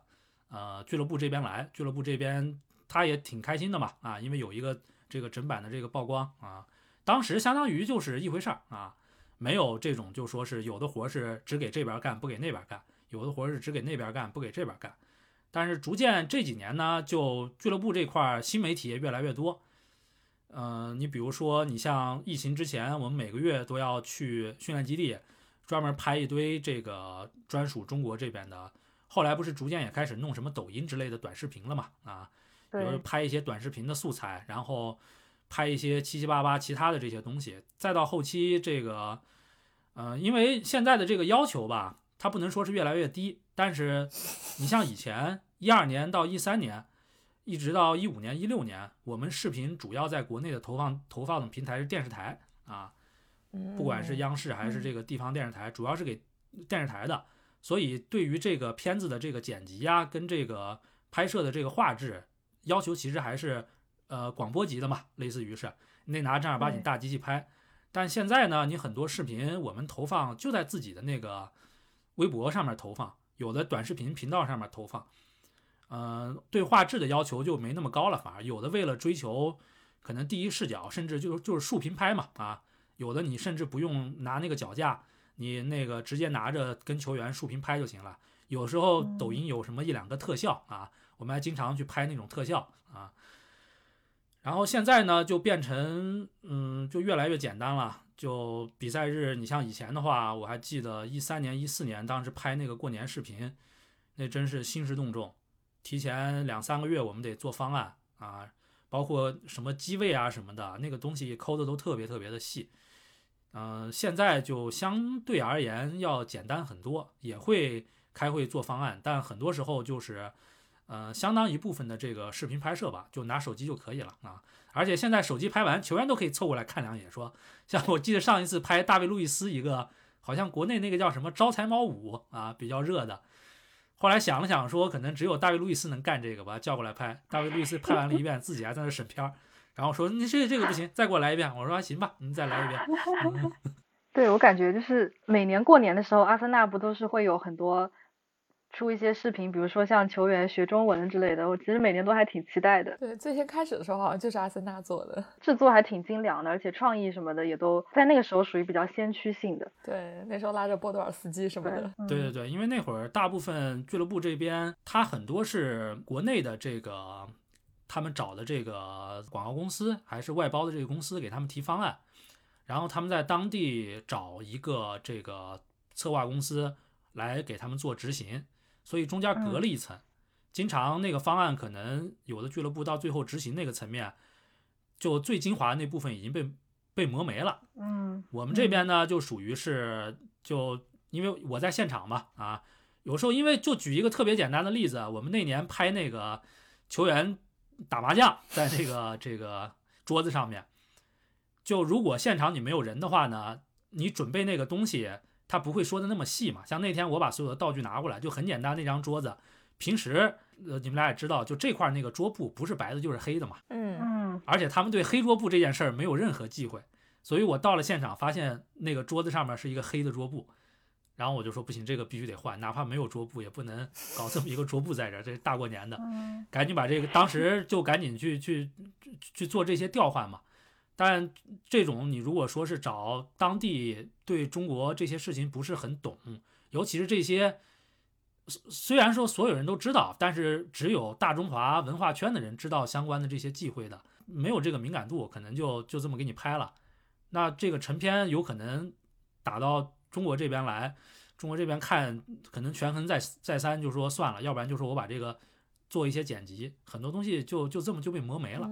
呃俱乐部这边来，俱乐部这边他也挺开心的嘛，啊，因为有一个这个整版的这个曝光啊，当时相当于就是一回事儿啊，没有这种就说是有的活是只给这边干不给那边干，有的活是只给那边干不给这边干。但是逐渐这几年呢，就俱乐部这块新媒体也越来越多。嗯，你比如说，你像疫情之前，我们每个月都要去训练基地，专门拍一堆这个专属中国这边的。后来不是逐渐也开始弄什么抖音之类的短视频了嘛？啊，比如拍一些短视频的素材，然后拍一些七七八八其他的这些东西。再到后期这个，呃，因为现在的这个要求吧，它不能说是越来越低，但是你像以前一二年到一三年。一直到一五年、一六年，我们视频主要在国内的投放投放的平台是电视台啊，不管是央视还是这个地方电视台，主要是给电视台的。所以对于这个片子的这个剪辑呀，跟这个拍摄的这个画质要求，其实还是呃广播级的嘛，类似于是你得拿正儿八经大机器拍。但现在呢，你很多视频我们投放就在自己的那个微博上面投放，有的短视频频道上面投放。嗯，对画质的要求就没那么高了，反而有的为了追求可能第一视角，甚至就就是竖屏拍嘛啊，有的你甚至不用拿那个脚架，你那个直接拿着跟球员竖屏拍就行了。有时候抖音有什么一两个特效啊，我们还经常去拍那种特效啊。然后现在呢，就变成嗯，就越来越简单了。就比赛日，你像以前的话，我还记得一三年、一四年当时拍那个过年视频，那真是兴师动众。提前两三个月，我们得做方案啊，包括什么机位啊什么的，那个东西抠的都特别特别的细。嗯，现在就相对而言要简单很多，也会开会做方案，但很多时候就是，呃，相当一部分的这个视频拍摄吧，就拿手机就可以了啊。而且现在手机拍完，球员都可以凑过来看两眼，说，像我记得上一次拍大卫路易斯一个，好像国内那个叫什么招财猫五啊，比较热的。后来想了想，说可能只有大卫·路易斯能干这个，把他叫过来拍。大卫·路易斯拍完了一遍，自己还在那审片儿，然后说：“你这这个不行，再给我来一遍。”我说：“行吧，你再来一遍。”对我感觉就是每年过年的时候，阿森纳不都是会有很多。出一些视频，比如说像球员学中文之类的，我其实每年都还挺期待的。对，最先开始的时候好像就是阿森纳做的，制作还挺精良的，而且创意什么的也都在那个时候属于比较先驱性的。对，那时候拉着波多尔斯基什么的。对对对，因为那会儿大部分俱乐部这边，他很多是国内的这个，他们找的这个广告公司还是外包的这个公司给他们提方案，然后他们在当地找一个这个策划公司来给他们做执行。所以中间隔了一层，经常那个方案可能有的俱乐部到最后执行那个层面，就最精华的那部分已经被被磨没了。嗯，我们这边呢就属于是就因为我在现场嘛啊，有时候因为就举一个特别简单的例子，我们那年拍那个球员打麻将在那个这个桌子上面，就如果现场你没有人的话呢，你准备那个东西。他不会说的那么细嘛？像那天我把所有的道具拿过来，就很简单，那张桌子，平时呃你们俩也知道，就这块那个桌布不是白的就是黑的嘛。嗯嗯。而且他们对黑桌布这件事儿没有任何忌讳，所以我到了现场发现那个桌子上面是一个黑的桌布，然后我就说不行，这个必须得换，哪怕没有桌布也不能搞这么一个桌布在这儿，这大过年的，赶紧把这个，当时就赶紧去去去做这些调换嘛。但这种你如果说是找当地对中国这些事情不是很懂，尤其是这些，虽然说所有人都知道，但是只有大中华文化圈的人知道相关的这些忌讳的，没有这个敏感度，可能就就这么给你拍了。那这个成片有可能打到中国这边来，中国这边看可能权衡再再三，就说算了，要不然就说我把这个。做一些剪辑，很多东西就就这么就被磨没了。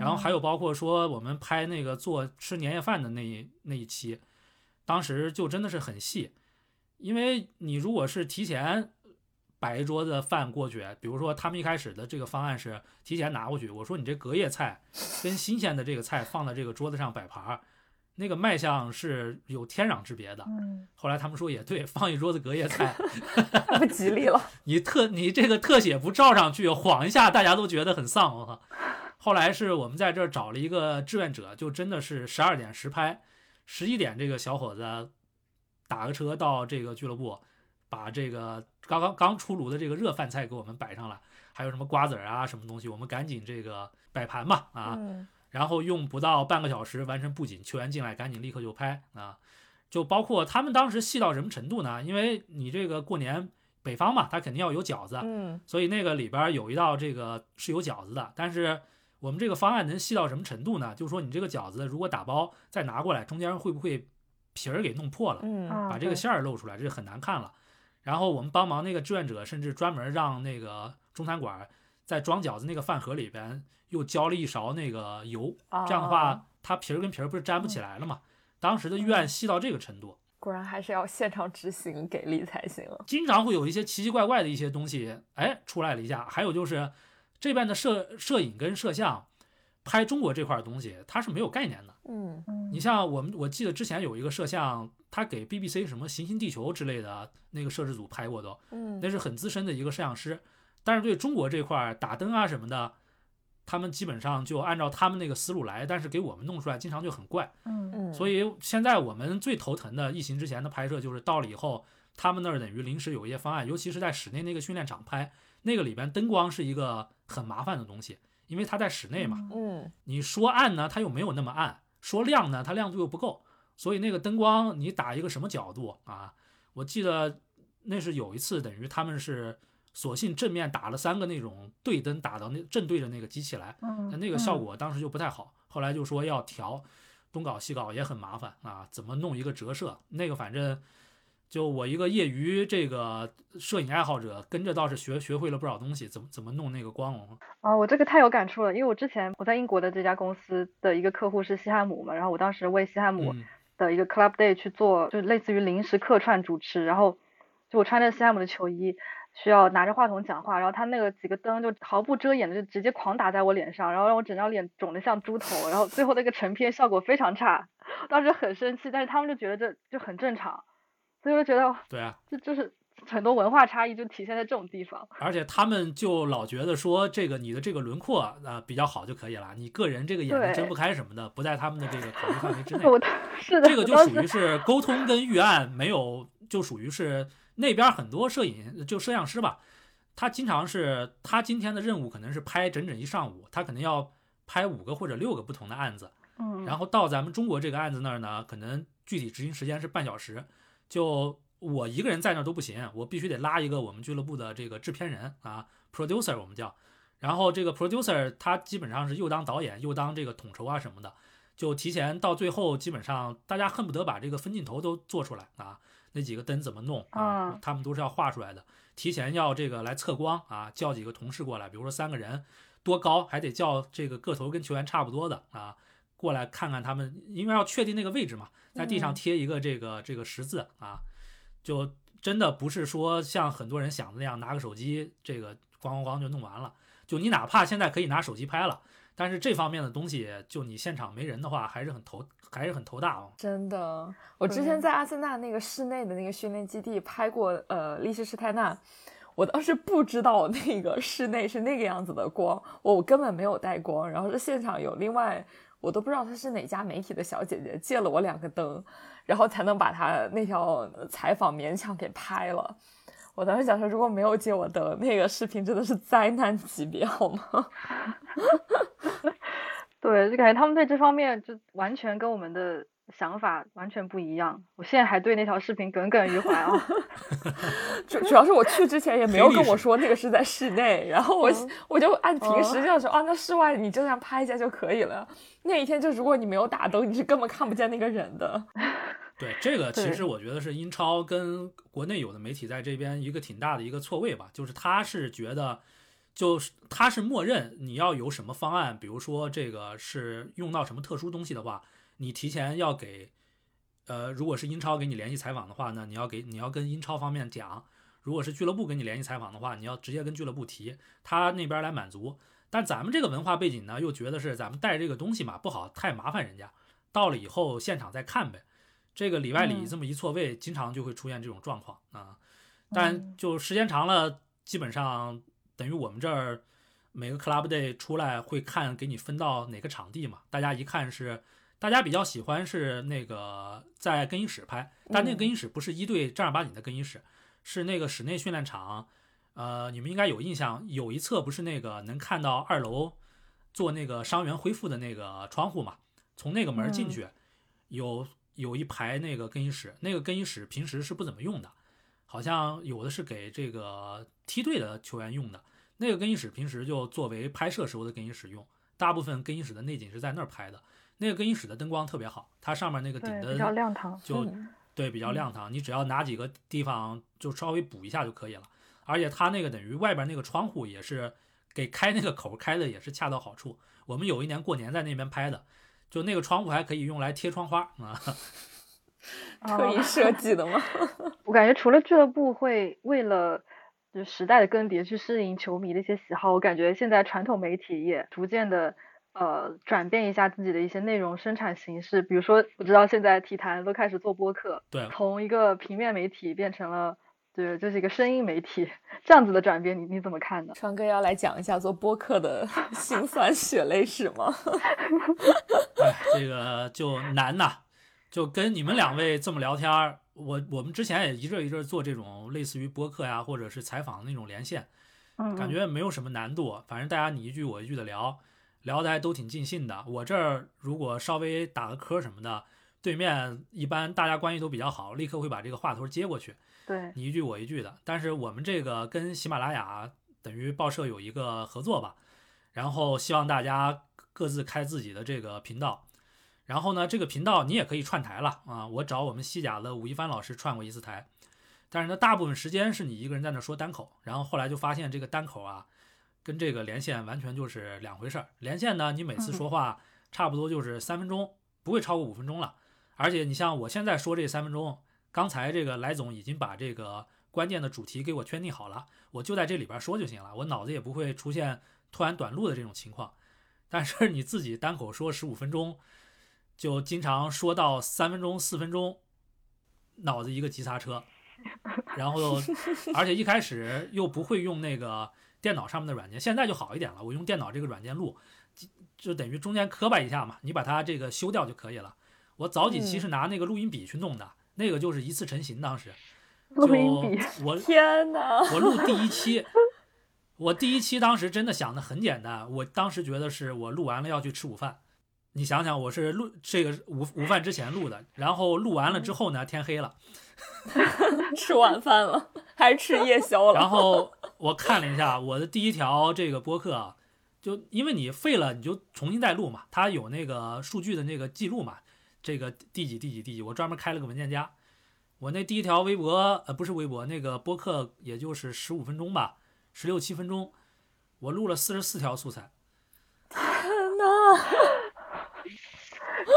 然后还有包括说我们拍那个做吃年夜饭的那那一期，当时就真的是很细，因为你如果是提前摆一桌子饭过去，比如说他们一开始的这个方案是提前拿过去，我说你这隔夜菜跟新鲜的这个菜放在这个桌子上摆盘。那个卖相是有天壤之别的。嗯，后来他们说也对，放一桌子隔夜菜 不吉利了。你特你这个特写不照上去，晃一下，大家都觉得很丧。我靠！后来是我们在这儿找了一个志愿者，就真的是十二点实拍，十一点这个小伙子打个车到这个俱乐部，把这个刚刚刚出炉的这个热饭菜给我们摆上了，还有什么瓜子啊什么东西，我们赶紧这个摆盘嘛啊。然后用不到半个小时完成布景，球员进来赶紧立刻就拍啊，就包括他们当时细到什么程度呢？因为你这个过年北方嘛，他肯定要有饺子，嗯，所以那个里边有一道这个是有饺子的。但是我们这个方案能细到什么程度呢？就是说你这个饺子如果打包再拿过来，中间会不会皮儿给弄破了，嗯，把这个馅儿露出来，这就很难看了。然后我们帮忙那个志愿者，甚至专门让那个中餐馆在装饺子那个饭盒里边又浇了一勺那个油，这样的话它皮儿跟皮儿不是粘不起来了吗？当时的预案细到这个程度，果然还是要现场执行给力才行。经常会有一些奇奇怪怪的一些东西，哎，出来了一下。还有就是这边的摄摄影跟摄像拍中国这块东西，它是没有概念的。嗯，你像我们，我记得之前有一个摄像，他给 BBC 什么《行星地球》之类的那个摄制组拍过都，嗯，那是很资深的一个摄像师。但是对中国这块打灯啊什么的。他们基本上就按照他们那个思路来，但是给我们弄出来经常就很怪。嗯嗯，所以现在我们最头疼的疫情之前的拍摄，就是到了以后，他们那儿等于临时有一些方案，尤其是在室内那个训练场拍，那个里边灯光是一个很麻烦的东西，因为它在室内嘛。嗯，你说暗呢，它又没有那么暗；说亮呢，它亮度又不够。所以那个灯光你打一个什么角度啊？我记得那是有一次，等于他们是。索性正面打了三个那种对灯，打到那正对着那个机器来，那那个效果当时就不太好。后来就说要调，东搞西搞也很麻烦啊，怎么弄一个折射？那个反正就我一个业余这个摄影爱好者，跟着倒是学学会了不少东西，怎么怎么弄那个光。啊，我这个太有感触了，因为我之前我在英国的这家公司的一个客户是西汉姆嘛，然后我当时为西汉姆的一个 Club Day 去做，就类似于临时客串主持，然后就我穿着西汉姆的球衣。需要拿着话筒讲话，然后他那个几个灯就毫不遮掩的就直接狂打在我脸上，然后让我整张脸肿得像猪头，然后最后那个成片效果非常差，当时很生气，但是他们就觉得这就很正常，所以我就觉得对啊，这就是很多文化差异就体现在这种地方，而且他们就老觉得说这个你的这个轮廓啊比较好就可以了，你个人这个眼睛睁不开什么的不在他们的这个考虑范围之 内，是的，这个就属于是沟通跟预案没有，就属于是。那边很多摄影就摄像师吧，他经常是他今天的任务可能是拍整整一上午，他可能要拍五个或者六个不同的案子，嗯，然后到咱们中国这个案子那儿呢，可能具体执行时间是半小时，就我一个人在那儿都不行，我必须得拉一个我们俱乐部的这个制片人啊，producer 我们叫，然后这个 producer 他基本上是又当导演又当这个统筹啊什么的，就提前到最后基本上大家恨不得把这个分镜头都做出来啊。那几个灯怎么弄啊？他们都是要画出来的。提前要这个来测光啊，叫几个同事过来，比如说三个人，多高还得叫这个个头跟球员差不多的啊，过来看看他们，因为要确定那个位置嘛，在地上贴一个这个这个十字啊，就真的不是说像很多人想的那样，拿个手机这个咣咣咣就弄完了。就你哪怕现在可以拿手机拍了。但是这方面的东西，就你现场没人的话，还是很头还是很头大哦。真的，我之前在阿森纳那个室内的那个训练基地拍过，呃，利希施泰纳，我当时不知道那个室内是那个样子的光，我根本没有带光，然后是现场有另外，我都不知道她是哪家媒体的小姐姐借了我两个灯，然后才能把她那条采访勉强给拍了。我当时想说，如果没有借我灯，那个视频真的是灾难级别，好吗？对，就感觉他们对这方面就完全跟我们的想法完全不一样。我现在还对那条视频耿耿于怀啊。主主要是我去之前也没有跟我说那个是在室内，然后我我就按平时这样说啊，那室外你就这样拍一下就可以了。那一天就如果你没有打灯，你是根本看不见那个人的。对，这个其实我觉得是英超跟国内有的媒体在这边一个挺大的一个错位吧，就是他是觉得。就是他是默认你要有什么方案，比如说这个是用到什么特殊东西的话，你提前要给，呃，如果是英超给你联系采访的话呢，你要给你要跟英超方面讲；如果是俱乐部跟你联系采访的话，你要直接跟俱乐部提，他那边来满足。但咱们这个文化背景呢，又觉得是咱们带这个东西嘛不好太麻烦人家，到了以后现场再看呗。这个里外里这么一错位，经常就会出现这种状况啊。但就时间长了，基本上。等于我们这儿每个 club day 出来会看给你分到哪个场地嘛？大家一看是，大家比较喜欢是那个在更衣室拍，但那个更衣室不是一队正儿八经的更衣室，是那个室内训练场。呃，你们应该有印象，有一侧不是那个能看到二楼做那个伤员恢复的那个窗户嘛？从那个门进去，有有一排那个更衣室，那个更衣室平时是不怎么用的，好像有的是给这个梯队的球员用的。那个更衣室平时就作为拍摄时候的更衣室用，大部分更衣室的内景是在那儿拍的。那个更衣室的灯光特别好，它上面那个顶灯比较亮堂，就对比较亮堂。你只要哪几个地方就稍微补一下就可以了。而且它那个等于外边那个窗户也是给开那个口开的，也是恰到好处。我们有一年过年在那边拍的，就那个窗户还可以用来贴窗花啊，特意设计的吗？我感觉除了俱乐部会为了就时代的更迭去适应球迷的一些喜好，我感觉现在传统媒体也逐渐的。呃，转变一下自己的一些内容生产形式，比如说，我知道现在体坛都开始做播客，对，从一个平面媒体变成了，对，就是一个声音媒体，这样子的转变，你你怎么看呢？川哥要来讲一下做播客的 辛酸血泪史吗？哎，这个就难呐，就跟你们两位这么聊天儿，我我们之前也一阵一阵做这种类似于播客呀，或者是采访的那种连线，嗯，感觉没有什么难度，反正大家你一句我一句的聊。聊的还都挺尽兴的。我这儿如果稍微打个磕什么的，对面一般大家关系都比较好，立刻会把这个话头接过去。对你一句我一句的。但是我们这个跟喜马拉雅等于报社有一个合作吧，然后希望大家各自开自己的这个频道。然后呢，这个频道你也可以串台了啊。我找我们西甲的吴一帆老师串过一次台，但是呢，大部分时间是你一个人在那说单口。然后后来就发现这个单口啊。跟这个连线完全就是两回事儿。连线呢，你每次说话 差不多就是三分钟，不会超过五分钟了。而且你像我现在说这三分钟，刚才这个来总已经把这个关键的主题给我圈定好了，我就在这里边说就行了，我脑子也不会出现突然短路的这种情况。但是你自己单口说十五分钟，就经常说到三分钟、四分钟，脑子一个急刹车，然后 而且一开始又不会用那个。电脑上面的软件现在就好一点了，我用电脑这个软件录，就等于中间磕巴一下嘛，你把它这个修掉就可以了。我早几期是拿那个录音笔去弄的，那个就是一次成型。当时，录音笔，我天哪！我录第一期，我第一期当时真的想的很简单，我当时觉得是我录完了要去吃午饭。你想想，我是录这个午午饭之前录的，然后录完了之后呢，天黑了，吃晚饭了，还是吃夜宵了？然后。我看了一下我的第一条这个播客啊，就因为你废了，你就重新再录嘛，它有那个数据的那个记录嘛，这个第几第几第几，我专门开了个文件夹。我那第一条微博，呃，不是微博，那个播客也就是十五分钟吧，十六七分钟，我录了四十四条素材。天呐，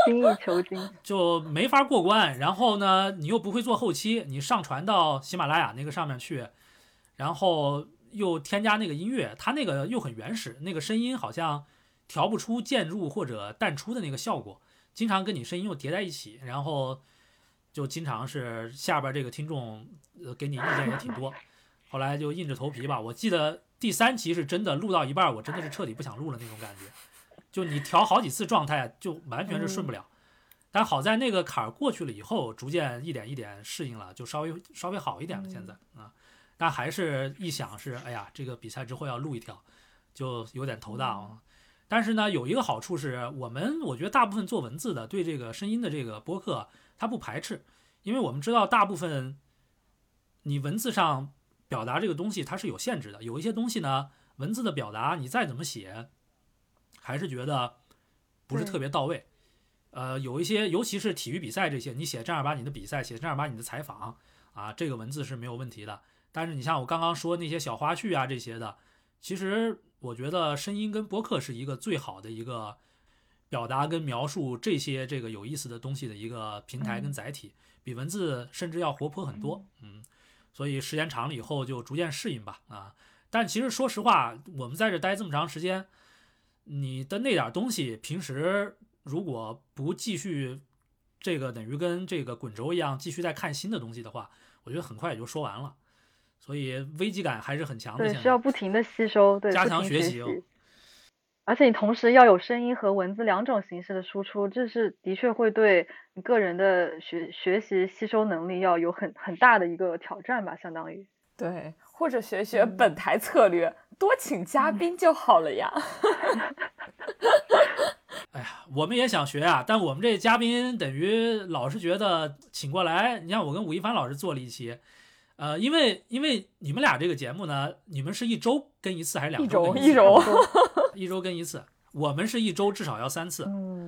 精益求精，就没法过关。然后呢，你又不会做后期，你上传到喜马拉雅那个上面去。然后又添加那个音乐，它那个又很原始，那个声音好像调不出渐入或者淡出的那个效果，经常跟你声音又叠在一起，然后就经常是下边这个听众呃给你意见也挺多，后来就硬着头皮吧。我记得第三期是真的录到一半，我真的是彻底不想录了那种感觉，就你调好几次状态就完全是顺不了。但好在那个坎儿过去了以后，逐渐一点一点适应了，就稍微稍微好一点了。现在啊。但还是一想是，哎呀，这个比赛之后要录一条，就有点头大啊。但是呢，有一个好处是我们，我觉得大部分做文字的对这个声音的这个播客，它不排斥，因为我们知道大部分你文字上表达这个东西它是有限制的，有一些东西呢，文字的表达你再怎么写，还是觉得不是特别到位。呃，有一些，尤其是体育比赛这些，你写正儿八经的比赛，写正儿八经的采访啊，这个文字是没有问题的。但是你像我刚刚说那些小花絮啊这些的，其实我觉得声音跟播客是一个最好的一个表达跟描述这些这个有意思的东西的一个平台跟载体，比文字甚至要活泼很多。嗯，所以时间长了以后就逐渐适应吧。啊，但其实说实话，我们在这待这么长时间，你的那点东西，平时如果不继续这个等于跟这个滚轴一样继续在看新的东西的话，我觉得很快也就说完了。所以危机感还是很强的，对，需要不停的吸收，对，加强学习。而且你同时要有声音和文字两种形式的输出，这是的确会对你个人的学学习吸收能力要有很很大的一个挑战吧，相当于。对，或者学学本台策略，多请嘉宾就好了呀。哎呀，我们也想学啊，但我们这嘉宾等于老是觉得请过来，你像我跟吴亦凡老师做了一期，呃，因为因为你们俩这个节目呢，你们是一周跟一次还是两周一周。一周跟一次？我们是一周至少要三次，嗯，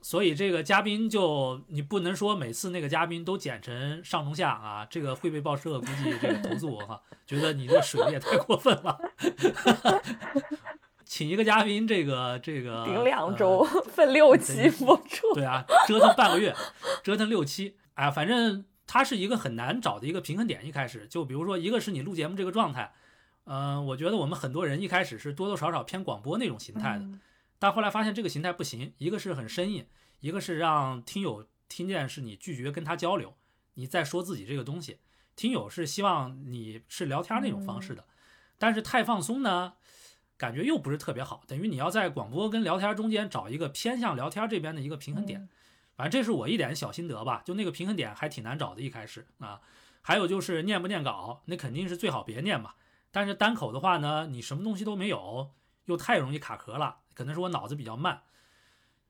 所以这个嘉宾就你不能说每次那个嘉宾都剪成上中下啊，这个会被报社估计这个投诉我哈，觉得你这水也太过分了。请一个嘉宾，这个这个顶两周分六期播出，对啊，折腾半个月，折腾六期，哎，反正它是一个很难找的一个平衡点。一开始就比如说，一个是你录节目这个状态。嗯，我觉得我们很多人一开始是多多少少偏广播那种形态的，但后来发现这个形态不行。一个是很生硬，一个是让听友听见是你拒绝跟他交流，你在说自己这个东西。听友是希望你是聊天那种方式的，但是太放松呢，感觉又不是特别好。等于你要在广播跟聊天中间找一个偏向聊天这边的一个平衡点。反正这是我一点小心得吧，就那个平衡点还挺难找的。一开始啊，还有就是念不念稿，那肯定是最好别念嘛。但是单口的话呢，你什么东西都没有，又太容易卡壳了。可能是我脑子比较慢，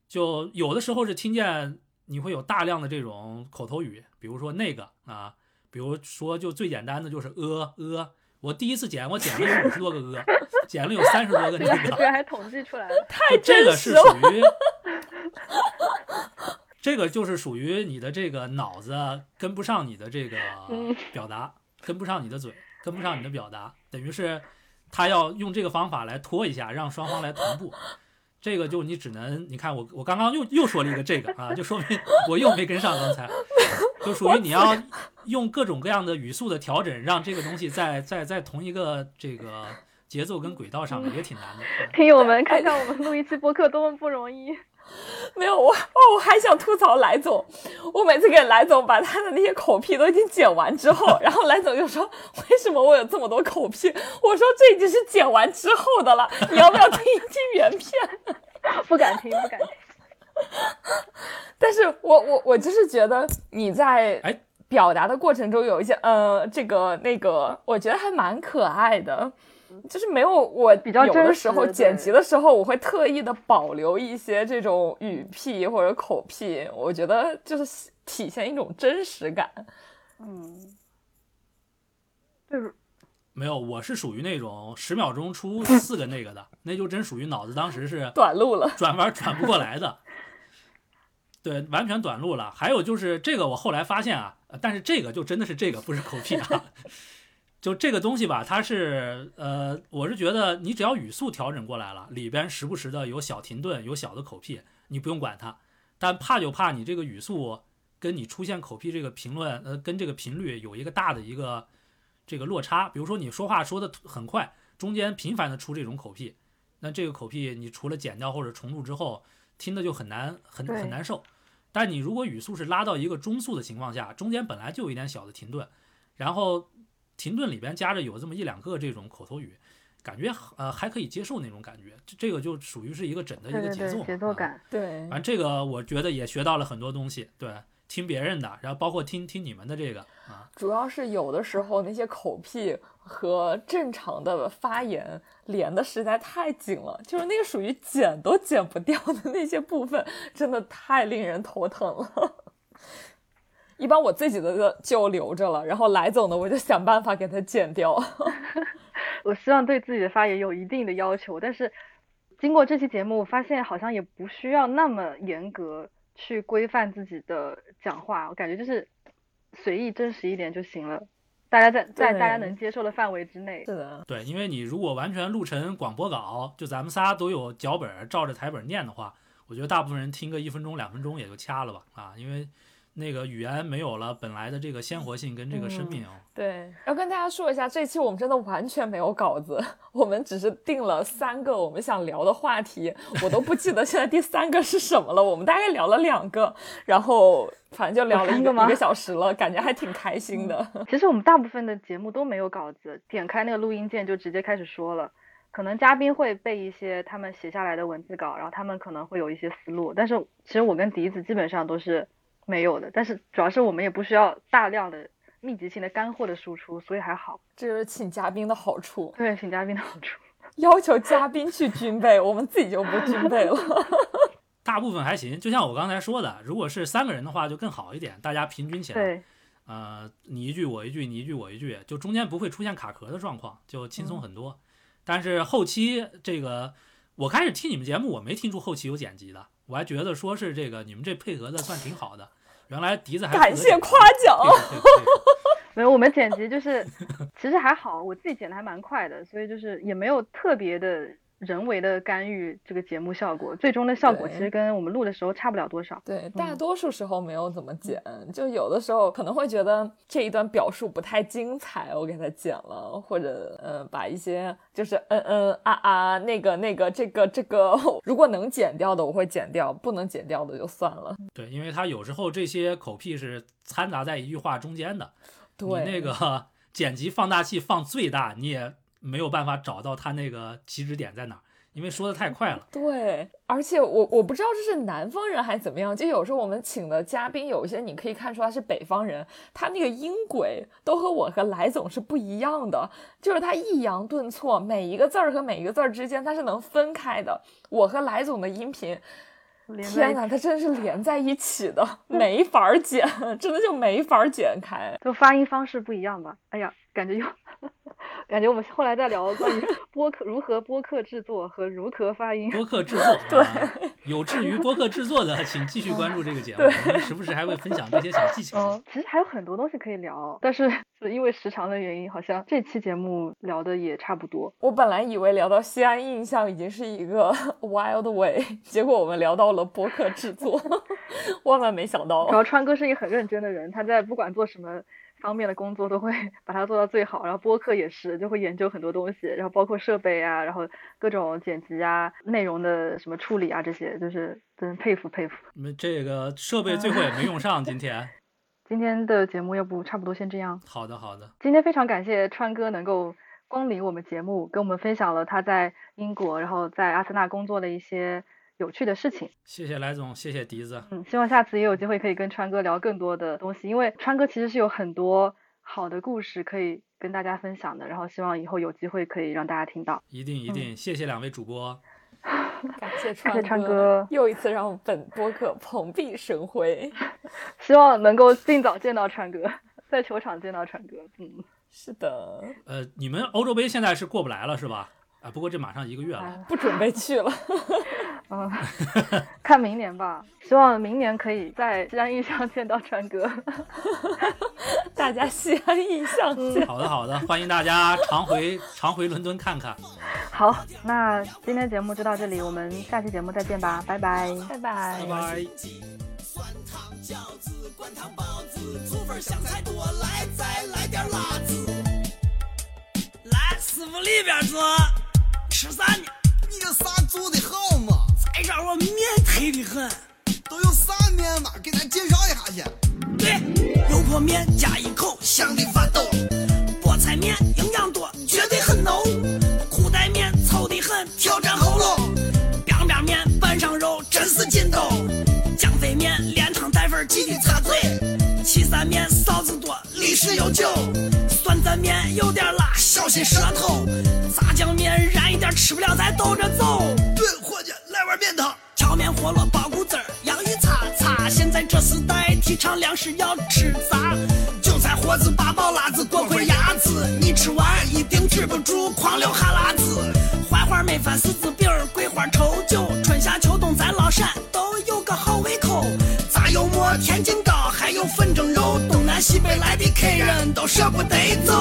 就有的时候是听见你会有大量的这种口头语，比如说那个啊，比如说就最简单的就是呃呃。我第一次剪，我剪了有五十多个呃，剪了有三十多个那个。这还统计出来了，太这个是属于，这个就是属于你的这个脑子跟不上你的这个表达，跟不上你的嘴。跟不上你的表达，等于是他要用这个方法来拖一下，让双方来同步。这个就你只能，你看我我刚刚又又说了一个这个啊，就说明我又没跟上刚才，就属于你要用各种各样的语速的调整，让这个东西在在在同一个这个节奏跟轨道上也挺难的。听友们，看看我们录一期播客多么不容易。没有我哦，我还想吐槽来总，我每次给来总把他的那些口癖都已经剪完之后，然后来总就说：“为什么我有这么多口癖？”我说：“这已经是剪完之后的了，你要不要听一听原片？” 不敢听，不敢听。但是我我我就是觉得你在哎表达的过程中有一些呃这个那个，我觉得还蛮可爱的。就是没有我比较有的时候剪辑的时候，我会特意的保留一些这种语癖或者口癖，我觉得就是体现一种真实感。嗯，就是没有，我是属于那种十秒钟出四个那个的，那就真属于脑子当时是短路了，转弯转不过来的。对，完全短路了。还有就是这个，我后来发现啊，但是这个就真的是这个，不是口癖啊。就这个东西吧，它是呃，我是觉得你只要语速调整过来了，里边时不时的有小停顿，有小的口癖，你不用管它。但怕就怕你这个语速跟你出现口癖这个评论，呃，跟这个频率有一个大的一个这个落差。比如说你说话说的很快，中间频繁的出这种口癖，那这个口癖你除了剪掉或者重录之后，听的就很难很很难受。但你如果语速是拉到一个中速的情况下，中间本来就有一点小的停顿，然后。停顿里边夹着有这么一两个这种口头语，感觉呃还可以接受那种感觉，这这个就属于是一个整的一个节奏节奏感。对，反正这个我觉得也学到了很多东西。对，听别人的，然后包括听听你们的这个啊。主要是有的时候那些口癖和正常的发言连的实在太紧了，就是那个属于剪都剪不掉的那些部分，真的太令人头疼了。一般我自己的就留着了，然后来总的我就想办法给它剪掉。我希望对自己的发言有一定的要求，但是经过这期节目，我发现好像也不需要那么严格去规范自己的讲话，我感觉就是随意真实一点就行了。大家在在大家能接受的范围之内。是的，对，因为你如果完全录成广播稿，就咱们仨都有脚本，照着台本念的话，我觉得大部分人听个一分钟两分钟也就掐了吧啊，因为。那个语言没有了本来的这个鲜活性跟这个生命哦。对，要跟大家说一下，这期我们真的完全没有稿子，我们只是定了三个我们想聊的话题，我都不记得现在第三个是什么了。我们大概聊了两个，然后反正就聊了一个一个小时了，感觉还挺开心的。其实我们大部分的节目都没有稿子，点开那个录音键就直接开始说了。可能嘉宾会背一些他们写下来的文字稿，然后他们可能会有一些思路，但是其实我跟笛子基本上都是。没有的，但是主要是我们也不需要大量的密集性的干货的输出，所以还好。这就是请嘉宾的好处。对，请嘉宾的好处。要求嘉宾去军备，我们自己就不军备了。大部分还行。就像我刚才说的，如果是三个人的话就更好一点，大家平均起来。对。呃，你一句我一句，你一句我一句，就中间不会出现卡壳的状况，就轻松很多。但是后期这个，我开始听你们节目，我没听出后期有剪辑的，我还觉得说是这个你们这配合的算挺好的。原来笛子还感谢夸奖。没有，我们剪辑就是其实还好，我自己剪的还蛮快的，所以就是也没有特别的。人为的干预这个节目效果，最终的效果其实跟我们录的时候差不了多少。对，大多数时候没有怎么剪，就有的时候可能会觉得这一段表述不太精彩，我给它剪了，或者呃把一些就是嗯嗯啊啊那个那个这个这个，如果能剪掉的我会剪掉，不能剪掉的就算了。对，因为它有时候这些口癖是掺杂在一句话中间的，你那个剪辑放大器放最大，你也。没有办法找到他那个起止点在哪，因为说的太快了。对，而且我我不知道这是南方人还是怎么样，就有时候我们请的嘉宾有一些你可以看出他是北方人，他那个音轨都和我和来总是不一样的，就是他抑扬顿挫，每一个字儿和每一个字儿之间他是能分开的。我和来总的音频，天哪，他真是连在一起的，没法剪，真的就没法剪开，就发音方式不一样吧？哎呀，感觉又。感觉我们后来在聊关于播客如何播客制作和如何发音。播客制作，对，有志于播客制作的，请继续关注这个节目，我们时不时还会分享这些小技巧。嗯，其实还有很多东西可以聊，但是因为时长的原因，好像这期节目聊的也差不多。我本来以为聊到西安印象已经是一个 wild way，结果我们聊到了播客制作，万万没想到。然后川哥是一个很认真的人，他在不管做什么。方面的工作都会 把它做到最好，然后播客也是就会研究很多东西，然后包括设备啊，然后各种剪辑啊、内容的什么处理啊，这些就是真佩服佩服。你们这个设备最后也没用上，今天。今天的节目要不差不多先这样。好的好的。今天非常感谢川哥能够光临我们节目，跟我们分享了他在英国，然后在阿森纳工作的一些。有趣的事情，谢谢来总，谢谢笛子。嗯，希望下次也有机会可以跟川哥聊更多的东西，因为川哥其实是有很多好的故事可以跟大家分享的。然后希望以后有机会可以让大家听到。一定一定，谢谢两位主播，感谢川哥，又一次让本播客蓬荜生辉。希望能够尽早见到川哥，在球场见到川哥。嗯，是的。呃，你们欧洲杯现在是过不来了是吧？啊，不过这马上一个月了，不准备去了。嗯，看明年吧，希望明年可以在西安印象见到川哥。大家西安印象见。好的好的，欢迎大家常回常回伦敦看看。好，那今天节目就到这里，我们下期节目再见吧，拜拜拜拜拜拜。来，师傅里边坐，吃啥呢？你这啥做的好嘛？再让我面推的很，都有啥面嘛？给咱介绍一下去。对，油泼面加一口，香的发抖。菠菜面营养多，绝对很浓。裤带面糙的很，挑战喉咙。边边面拌上肉，真是劲道。浆飞面连汤带粉，记得擦嘴。岐山面臊子多，历史悠久。酸蘸面有点辣，小心舌头。炸酱面燃一点，吃不了再兜着走。对，伙计，来碗面汤。荞面饸饹包谷子，洋芋擦擦。现在这时代提倡粮食要吃杂，韭菜盒子八宝辣子锅盔鸭子，你吃完一定止不住狂流哈喇子。槐花焖饭柿子饼，桂花稠酒，春夏秋冬咱老陕都有个好胃口。炸油馍、天津，西北来的客人都舍不得走。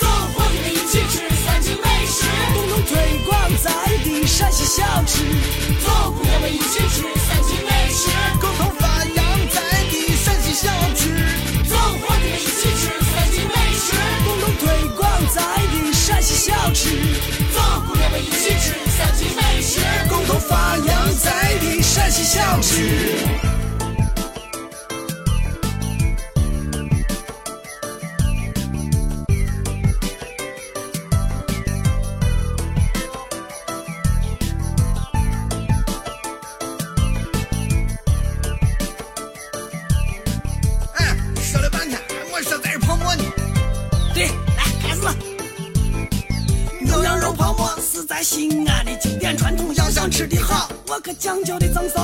走，伙计们一起吃三秦美食，共同推广咱的陕西小吃。走，朋友们一起吃三秦美食，共同发扬咱的陕西小吃。走，伙计们一起吃三秦美食，共同推广咱的陕西小吃。走，朋友们一起吃三秦美食，共同发扬咱的陕西小吃。泡馍。子在西安的经典传统，要想吃的好，我可讲究的赠送。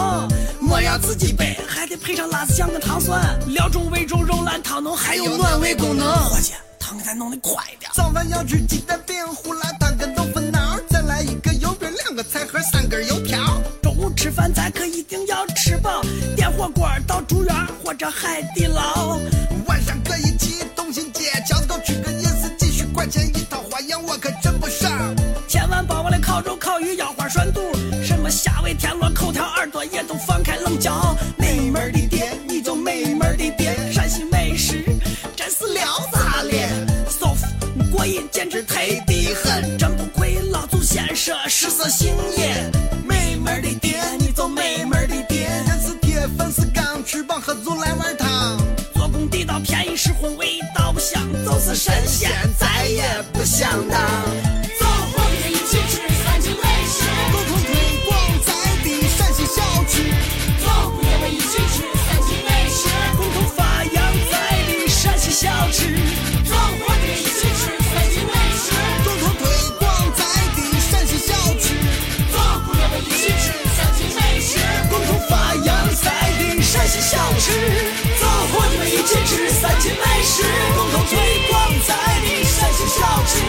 莫要自己备，还得配上辣子酱跟糖蒜。料中味中肉烂汤浓，还有暖胃功能。伙计，汤咱弄得快点。早饭要吃鸡蛋饼、胡辣汤跟豆腐脑，再来一个油饼、两个菜盒、三根油条。中午吃饭咱可一定要吃饱，点火锅到竹园或者海底捞。晚上可以去东新街，饺子糕吃个夜市，几十块钱一。千万别忘了烤肉、烤鱼、腰花涮肚，什么虾尾、田螺、口条、耳朵也都放开冷嚼。美门的店，你就美门的店，陕西美食真是撩炸咧，so 过瘾，简直忒的很，真不愧老祖先说食色性也。美门的店，你就美门的店，人是铁，粉是钢，吃饱喝足来碗汤。做工地道，便宜实惠，味道香，就是神仙再也不想当。三秦美食，共同推广在地陕西小吃。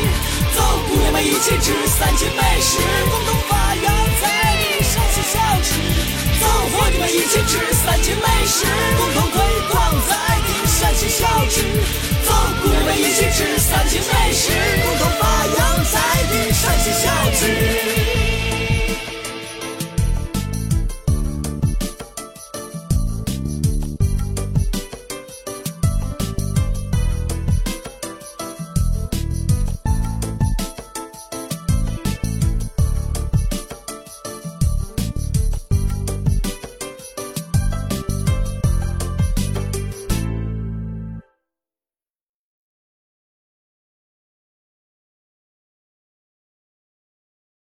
走，姑娘们一起吃三秦美食，共同发扬在地陕西小吃。走，伙计们一起吃三秦美食，共同推广在地陕西小吃。走，姑娘们一起吃三秦美食，共同发扬在地陕西小吃。